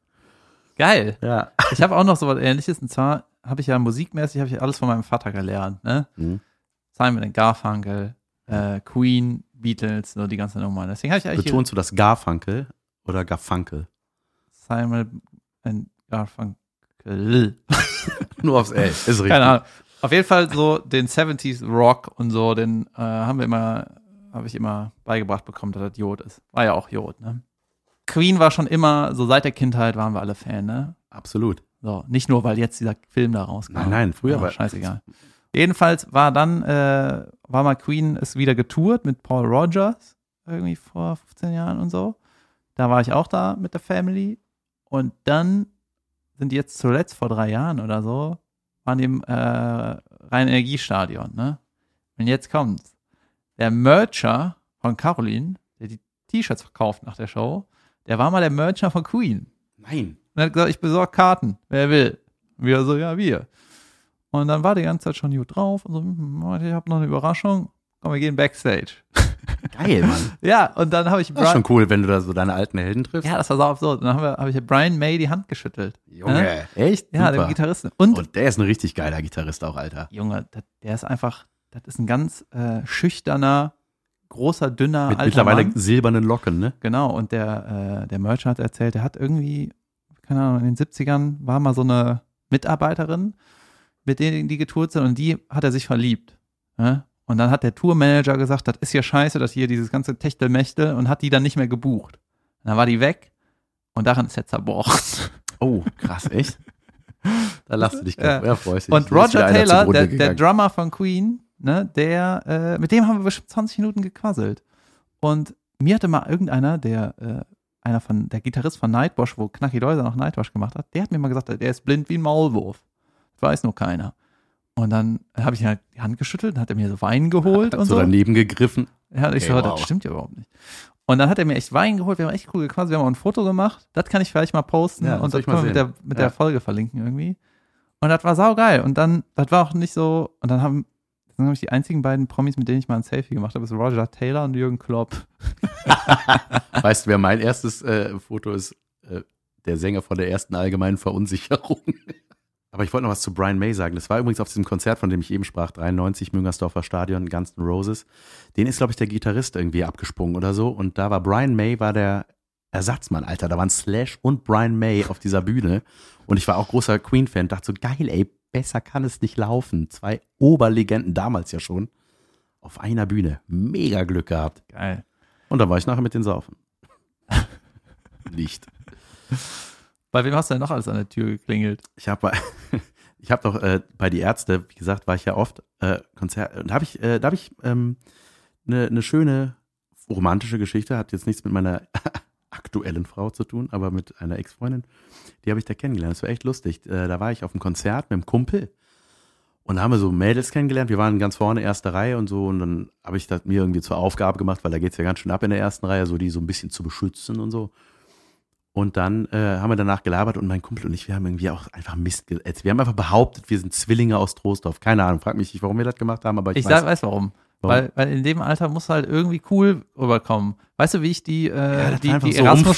Geil. Ja. Ich habe auch noch so was ähnliches und zwar habe ich ja musikmäßig habe ich alles von meinem Vater gelernt, ne? Mhm. Simon Garfunkel, äh, Queen, Beatles, so die ganze Nummer. Deswegen habe ich eigentlich Betonst du das Garfunkel oder Garfunkel? Simon Garfunkel. *laughs* Nur aufs L. Ist richtig. Keine Ahnung. Auf jeden Fall so den 70s Rock und so, den äh, haben wir immer, habe ich immer beigebracht bekommen, dass das Jod ist. War ja auch Jod, ne? Queen war schon immer, so seit der Kindheit waren wir alle Fan, ne? Absolut. So, nicht nur, weil jetzt dieser Film da rauskam. Nein, nein, früher war scheißegal. Jedenfalls war dann, äh, war mal Queen ist wieder getourt mit Paul Rogers, irgendwie vor 15 Jahren und so. Da war ich auch da mit der Family. Und dann sind jetzt zuletzt vor drei Jahren oder so, waren die im äh, Rhein-Energiestadion, ne? Und jetzt kommt's. Der Mercher von Caroline, der die T-Shirts verkauft nach der Show, der war mal der Mercher von Queen. Nein. Und er hat gesagt, ich besorge Karten, wer will. Und wir so, ja, wir. Und dann war die ganze Zeit schon gut drauf und so, hm, ich habe noch eine Überraschung. Komm, wir gehen Backstage. Geil, Mann. Ja, und dann habe ich Das ist Brian, schon cool, wenn du da so deine alten Helden triffst. ja, das war so absurd. Und dann habe hab ich Brian May die Hand geschüttelt. Junge, echt? Ja, Super. dem Gitarristen. Und, Und der ist ein richtig geiler Gitarrist auch, Alter. Junge, das, der ist einfach, das ist ein ganz äh, schüchterner, großer, dünner, Mit alter mittlerweile Mann. silbernen Locken, ne? Genau, und der, äh, der Merchant hat erzählt, der hat irgendwie, keine Ahnung, in den 70ern war mal so eine Mitarbeiterin, mit denen die getourt sind und die hat er sich verliebt. Ne? Und dann hat der Tourmanager gesagt, das ist ja scheiße, dass hier dieses ganze Techtelmechtel und hat die dann nicht mehr gebucht. Und dann war die weg und daran ist er zerbrochen. *laughs* Oh, krass, echt? Da lachst du dich Ja. ja. freust dich. Und Roger Taylor, der, der. Drummer von Queen, ne, der, äh, mit dem haben wir bestimmt 20 Minuten gequasselt. Und mir hatte mal irgendeiner, der, äh, einer von, der Gitarrist von Nightwash, wo Knacki Läuser noch Nightwash gemacht hat, der hat mir mal gesagt, der ist blind wie ein Maulwurf. Das weiß nur keiner. Und dann habe ich ihm halt die Hand geschüttelt, dann hat er mir so Wein geholt und so so. daneben gegriffen. Ja, und ich Okay, so, wow. das stimmt ja überhaupt nicht. Und dann hat er mir echt Wein geholt, wir haben echt cool gequatscht, wir haben auch ein Foto gemacht. Das kann ich vielleicht mal posten Ja, und das ich können wir mit, der, mit Ja. der Folge verlinken irgendwie. Und das war saugeil. Und dann, das war auch nicht so, und dann haben, das sind nämlich die einzigen beiden Promis, mit denen ich mal ein Selfie gemacht habe, ist Roger Taylor und Jürgen Klopp. *laughs* Weißt du, wer mein erstes äh, Foto ist? Äh, der Sänger von der ersten allgemeinen Verunsicherung. Aber ich wollte noch was zu Brian May sagen. Das war übrigens auf diesem Konzert, von dem ich eben sprach, 93, Müngersdorfer Stadion, Guns N' Roses. Den ist, glaube ich, der Gitarrist irgendwie abgesprungen oder so. Und da war Brian May, war der Ersatzmann, Alter. Da waren Slash und Brian May auf dieser Bühne. Und ich war auch großer Queen-Fan. Dachte so, geil, ey, besser kann es nicht laufen. Zwei Oberlegenden, damals ja schon, auf einer Bühne. Mega Glück gehabt. Geil. Und dann war ich nachher mit den Saufen. *laughs* Nicht. Bei wem hast du denn noch alles an der Tür geklingelt? Ich habe *laughs* ich habe doch äh, bei die Ärzte, wie gesagt, war ich ja oft äh, Konzert und habe ich äh, da habe ich eine ähm, ne, ne schöne romantische Geschichte, hat jetzt nichts mit meiner *laughs* aktuellen Frau zu tun, aber mit einer Ex-Freundin, die habe ich da kennengelernt. Das war echt lustig. Äh, da war ich auf einem Konzert mit einem Kumpel und da haben wir so Mädels kennengelernt. Wir waren ganz vorne, erste Reihe und so. Und dann habe ich das mir irgendwie zur Aufgabe gemacht, weil da geht's ja ganz schön ab in der ersten Reihe, so die so ein bisschen zu beschützen und so. Und dann äh, haben wir danach gelabert und mein Kumpel und ich, wir haben irgendwie auch einfach Mist geätzt. Wir haben einfach behauptet, wir sind Zwillinge aus Trostorf. Keine Ahnung, frag mich nicht, warum wir das gemacht haben, aber ich, Ich weiß. sag, weiß warum. Warum? Weil, weil in dem Alter muss halt irgendwie cool rüberkommen. Weißt du, wie ich die, äh, das die, die so Erasmus.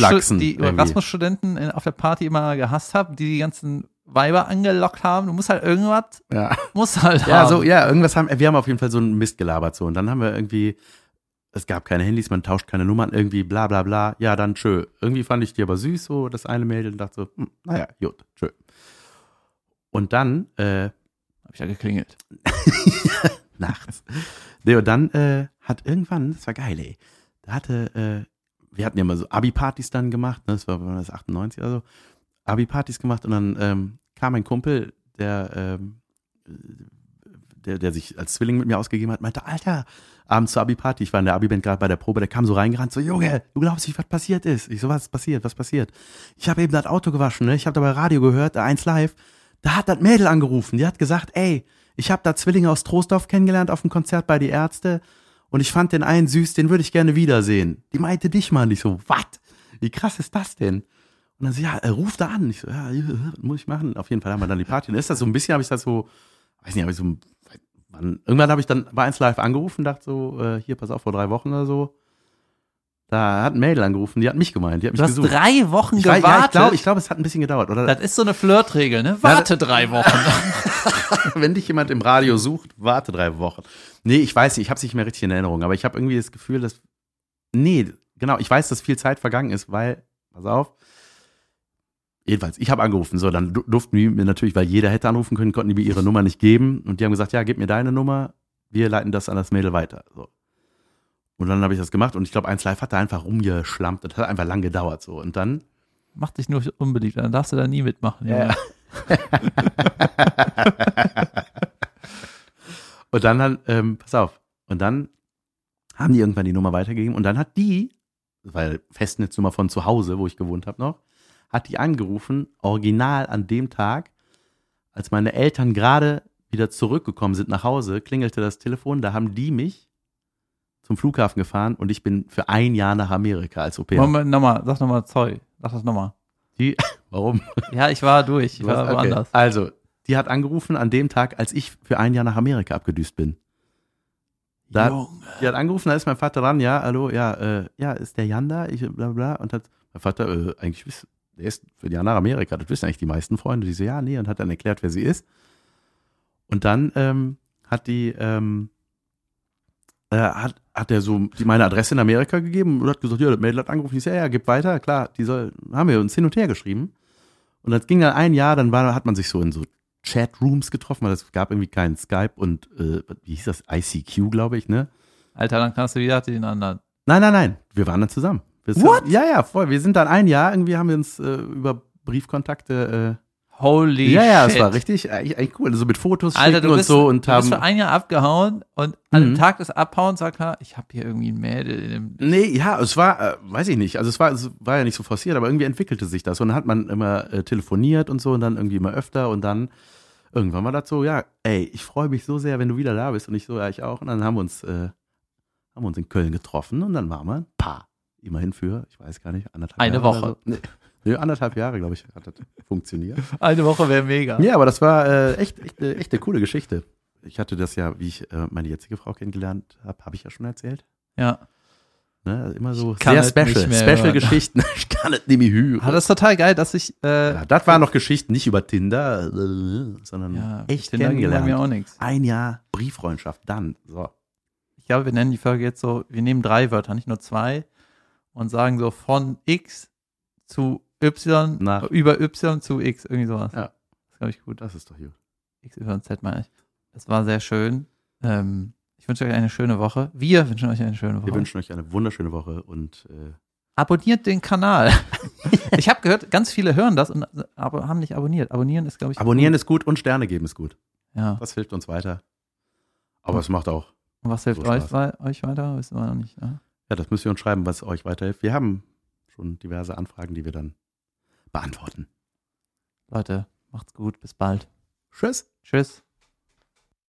Erasmus-Studenten in- auf der Party immer gehasst habe, die die ganzen Weiber angelockt haben? Du musst halt irgendwas, ja. musst halt ja, haben. so, ja, irgendwas haben, wir haben auf jeden Fall so einen Mist gelabert so. Und dann haben wir irgendwie, es gab keine Handys, man tauscht keine Nummern, irgendwie bla bla bla. Ja, dann tschö. Irgendwie fand ich die aber süß, so das eine Mädel und dachte so, hm, naja, gut, tschö. Und dann, äh, Hab ich ja geklingelt. *laughs* nachts. Nee, und dann äh, hat irgendwann, das war geil, ey. Da hatte, äh, wir hatten ja mal so Abi-Partys dann gemacht, ne, das war das 98 oder so, Abi-Partys gemacht und dann ähm, kam ein Kumpel, der, ähm, der, der sich als Zwilling mit mir ausgegeben hat, meinte, Alter, abends zur Abi-Party, ich war in der Abi-Band gerade bei der Probe, der kam so reingerannt, so, Junge, du glaubst nicht, was passiert ist. Ich so, was ist passiert, was passiert? Ich habe eben das Auto gewaschen, ne? ich habe dabei Radio gehört, eins live, da hat das Mädel angerufen, die hat gesagt, ey, ich habe da Zwillinge aus Troisdorf kennengelernt auf dem Konzert bei die Ärzte und ich fand den einen süß, den würde ich gerne wiedersehen. Die meinte dich mal nicht so, was? Wie krass ist das denn? Und dann so, ja, äh, ruf da an. Ich so, ja, ja, *laughs* muss ich machen. Auf jeden Fall haben wir dann die Party. Und ist das so ein bisschen, habe ich das so, weiß nicht, habe ich so, wann, irgendwann habe ich dann bei 1 Live angerufen, dachte so, äh, hier, pass auf, vor drei Wochen oder so. Da hat ein Mädel angerufen, die hat mich gemeint, die hat mich Du hast gesucht. drei Wochen ich, gewartet. ja, ich glaube, ich glaub, es hat ein bisschen gedauert, oder? das ist so eine Flirtregel, ne? Warte drei Wochen. *laughs* wenn dich jemand im Radio sucht, warte drei Wochen. Nee, ich weiß nicht, ich habe es nicht mehr richtig in Erinnerung, aber ich habe irgendwie das Gefühl, dass. Nee, genau, ich weiß, dass viel Zeit vergangen ist, weil, pass auf. Jedenfalls, ich habe angerufen, so, dann du- durften die mir natürlich, weil jeder hätte anrufen können, konnten die mir ihre Nummer nicht geben. Und die haben gesagt, ja, gib mir deine Nummer, wir leiten das an das Mädel weiter. So. Und dann habe ich das gemacht und ich glaube, 1 Live hat da einfach rumgeschlampt. Das hat einfach lang gedauert so. Und dann Mach dich nur unbeliebt, dann darfst du da nie mitmachen. Junge. *laughs* Und dann, hat, ähm, pass auf, und dann haben die irgendwann die Nummer weitergegeben und dann hat die, weil Festnetznummer von zu Hause, wo ich gewohnt habe noch, hat die angerufen, original an dem Tag, als meine Eltern gerade wieder zurückgekommen sind nach Hause, klingelte das Telefon, da haben die mich zum Flughafen gefahren und ich bin für ein Jahr nach Amerika als Au pair. Moment, nochmal, sag nochmal, sorry, sag das nochmal. Die, *laughs* warum? Ja, ich war durch, ich war? Okay. woanders. Also, die hat angerufen an dem Tag, als ich für ein Jahr nach Amerika abgedüst bin. Da, Junge. die hat angerufen, da ist mein Vater dran, ja, hallo, ja, äh, ja, ist der Jan da? Ich, bla bla. Und hat mein Vater, äh, eigentlich, wiss- der ist für Jahr nach Amerika, das wissen eigentlich die meisten Freunde. Die so, ja, nee, und hat dann erklärt, wer sie ist. Und dann ähm, hat die, ähm, äh, hat, hat er so die, meine Adresse in Amerika gegeben und hat gesagt, ja, das Mädel hat angerufen. Ich so, ja, ja, gib weiter, klar, die soll, haben wir uns hin und her geschrieben. Und das ging dann ein Jahr, dann war, hat man sich so in so Chatrooms getroffen, weil es gab irgendwie keinen Skype und, äh, wie hieß das, ICQ, glaube ich, ne? Alter, dann kannst du wieder den anderen. Nein, nein, nein, wir waren dann zusammen. Sind, What? Ja, ja, voll. Wir sind dann ein Jahr, irgendwie haben wir uns äh, über Briefkontakte, Holy äh, ja, ja, shit. es war richtig, eigentlich, eigentlich cool. So mit Fotos Alter, schicken du und bist, so und du bist für haben. ein Jahr abgehauen und an dem Mhm. Tag des Abhauens sagt er, ich habe hier irgendwie ein Mädel in dem. Nee, ja, es war, äh, weiß ich nicht. Also es war, es war ja nicht so forciert, aber irgendwie entwickelte sich das. Und dann hat man immer äh, telefoniert und so und dann irgendwie immer öfter und dann irgendwann war das so, ja, ey, ich freue mich so sehr, wenn du wieder da bist und ich so, ja, ich auch. Und dann haben wir uns, äh, haben wir uns in Köln getroffen und dann waren wir ein Paar. Immerhin für, ich weiß gar nicht, anderthalb Eine Jahre Woche. So. Nee, anderthalb Jahre, glaube ich, hat das funktioniert. *laughs* Eine Woche wäre mega. Ja, aber das war äh, echt, echt, äh, echt eine coole Geschichte. Ich hatte das ja, wie ich äh, meine jetzige Frau kennengelernt habe, habe ich ja schon erzählt. Ja. Ne? Also immer so sehr special, special. Geschichten. *laughs* ich kann es nicht mehr hören. Ah, das ist total geil, dass ich, äh, Ja, das waren noch Geschichten nicht über Tinder, äh, sondern ja, echt Tinder kennengelernt. mir auch nichts. Ein Jahr Brieffreundschaft, dann. So. Ich glaube, wir nennen die Folge jetzt so, wir nehmen drei Wörter, nicht nur zwei und sagen so von X zu Y, Nach- über Y zu X, irgendwie sowas. Ja. Das ist, glaube ich, gut. Das ist doch gut. X, Y, Z meine ich. Es war sehr schön. Ähm, ich wünsche euch eine schöne Woche. Wir wünschen euch eine schöne Woche. Wir wünschen euch eine wunderschöne Woche und äh, Abonniert den Kanal. *laughs* ich habe gehört, ganz viele hören das und aber haben nicht abonniert. Abonnieren ist, glaube ich, abonnieren ist gut und Sterne geben ist gut. Ja. Das hilft uns weiter. Aber es macht auch, Und was hilft So euch, wei- euch weiter? Wissen wir noch nicht. Ne? Ja, das müsst ihr uns schreiben, was euch weiterhilft. Wir haben schon diverse Anfragen, die wir dann beantworten. Leute, macht's gut. Bis bald. Tschüss. Tschüss.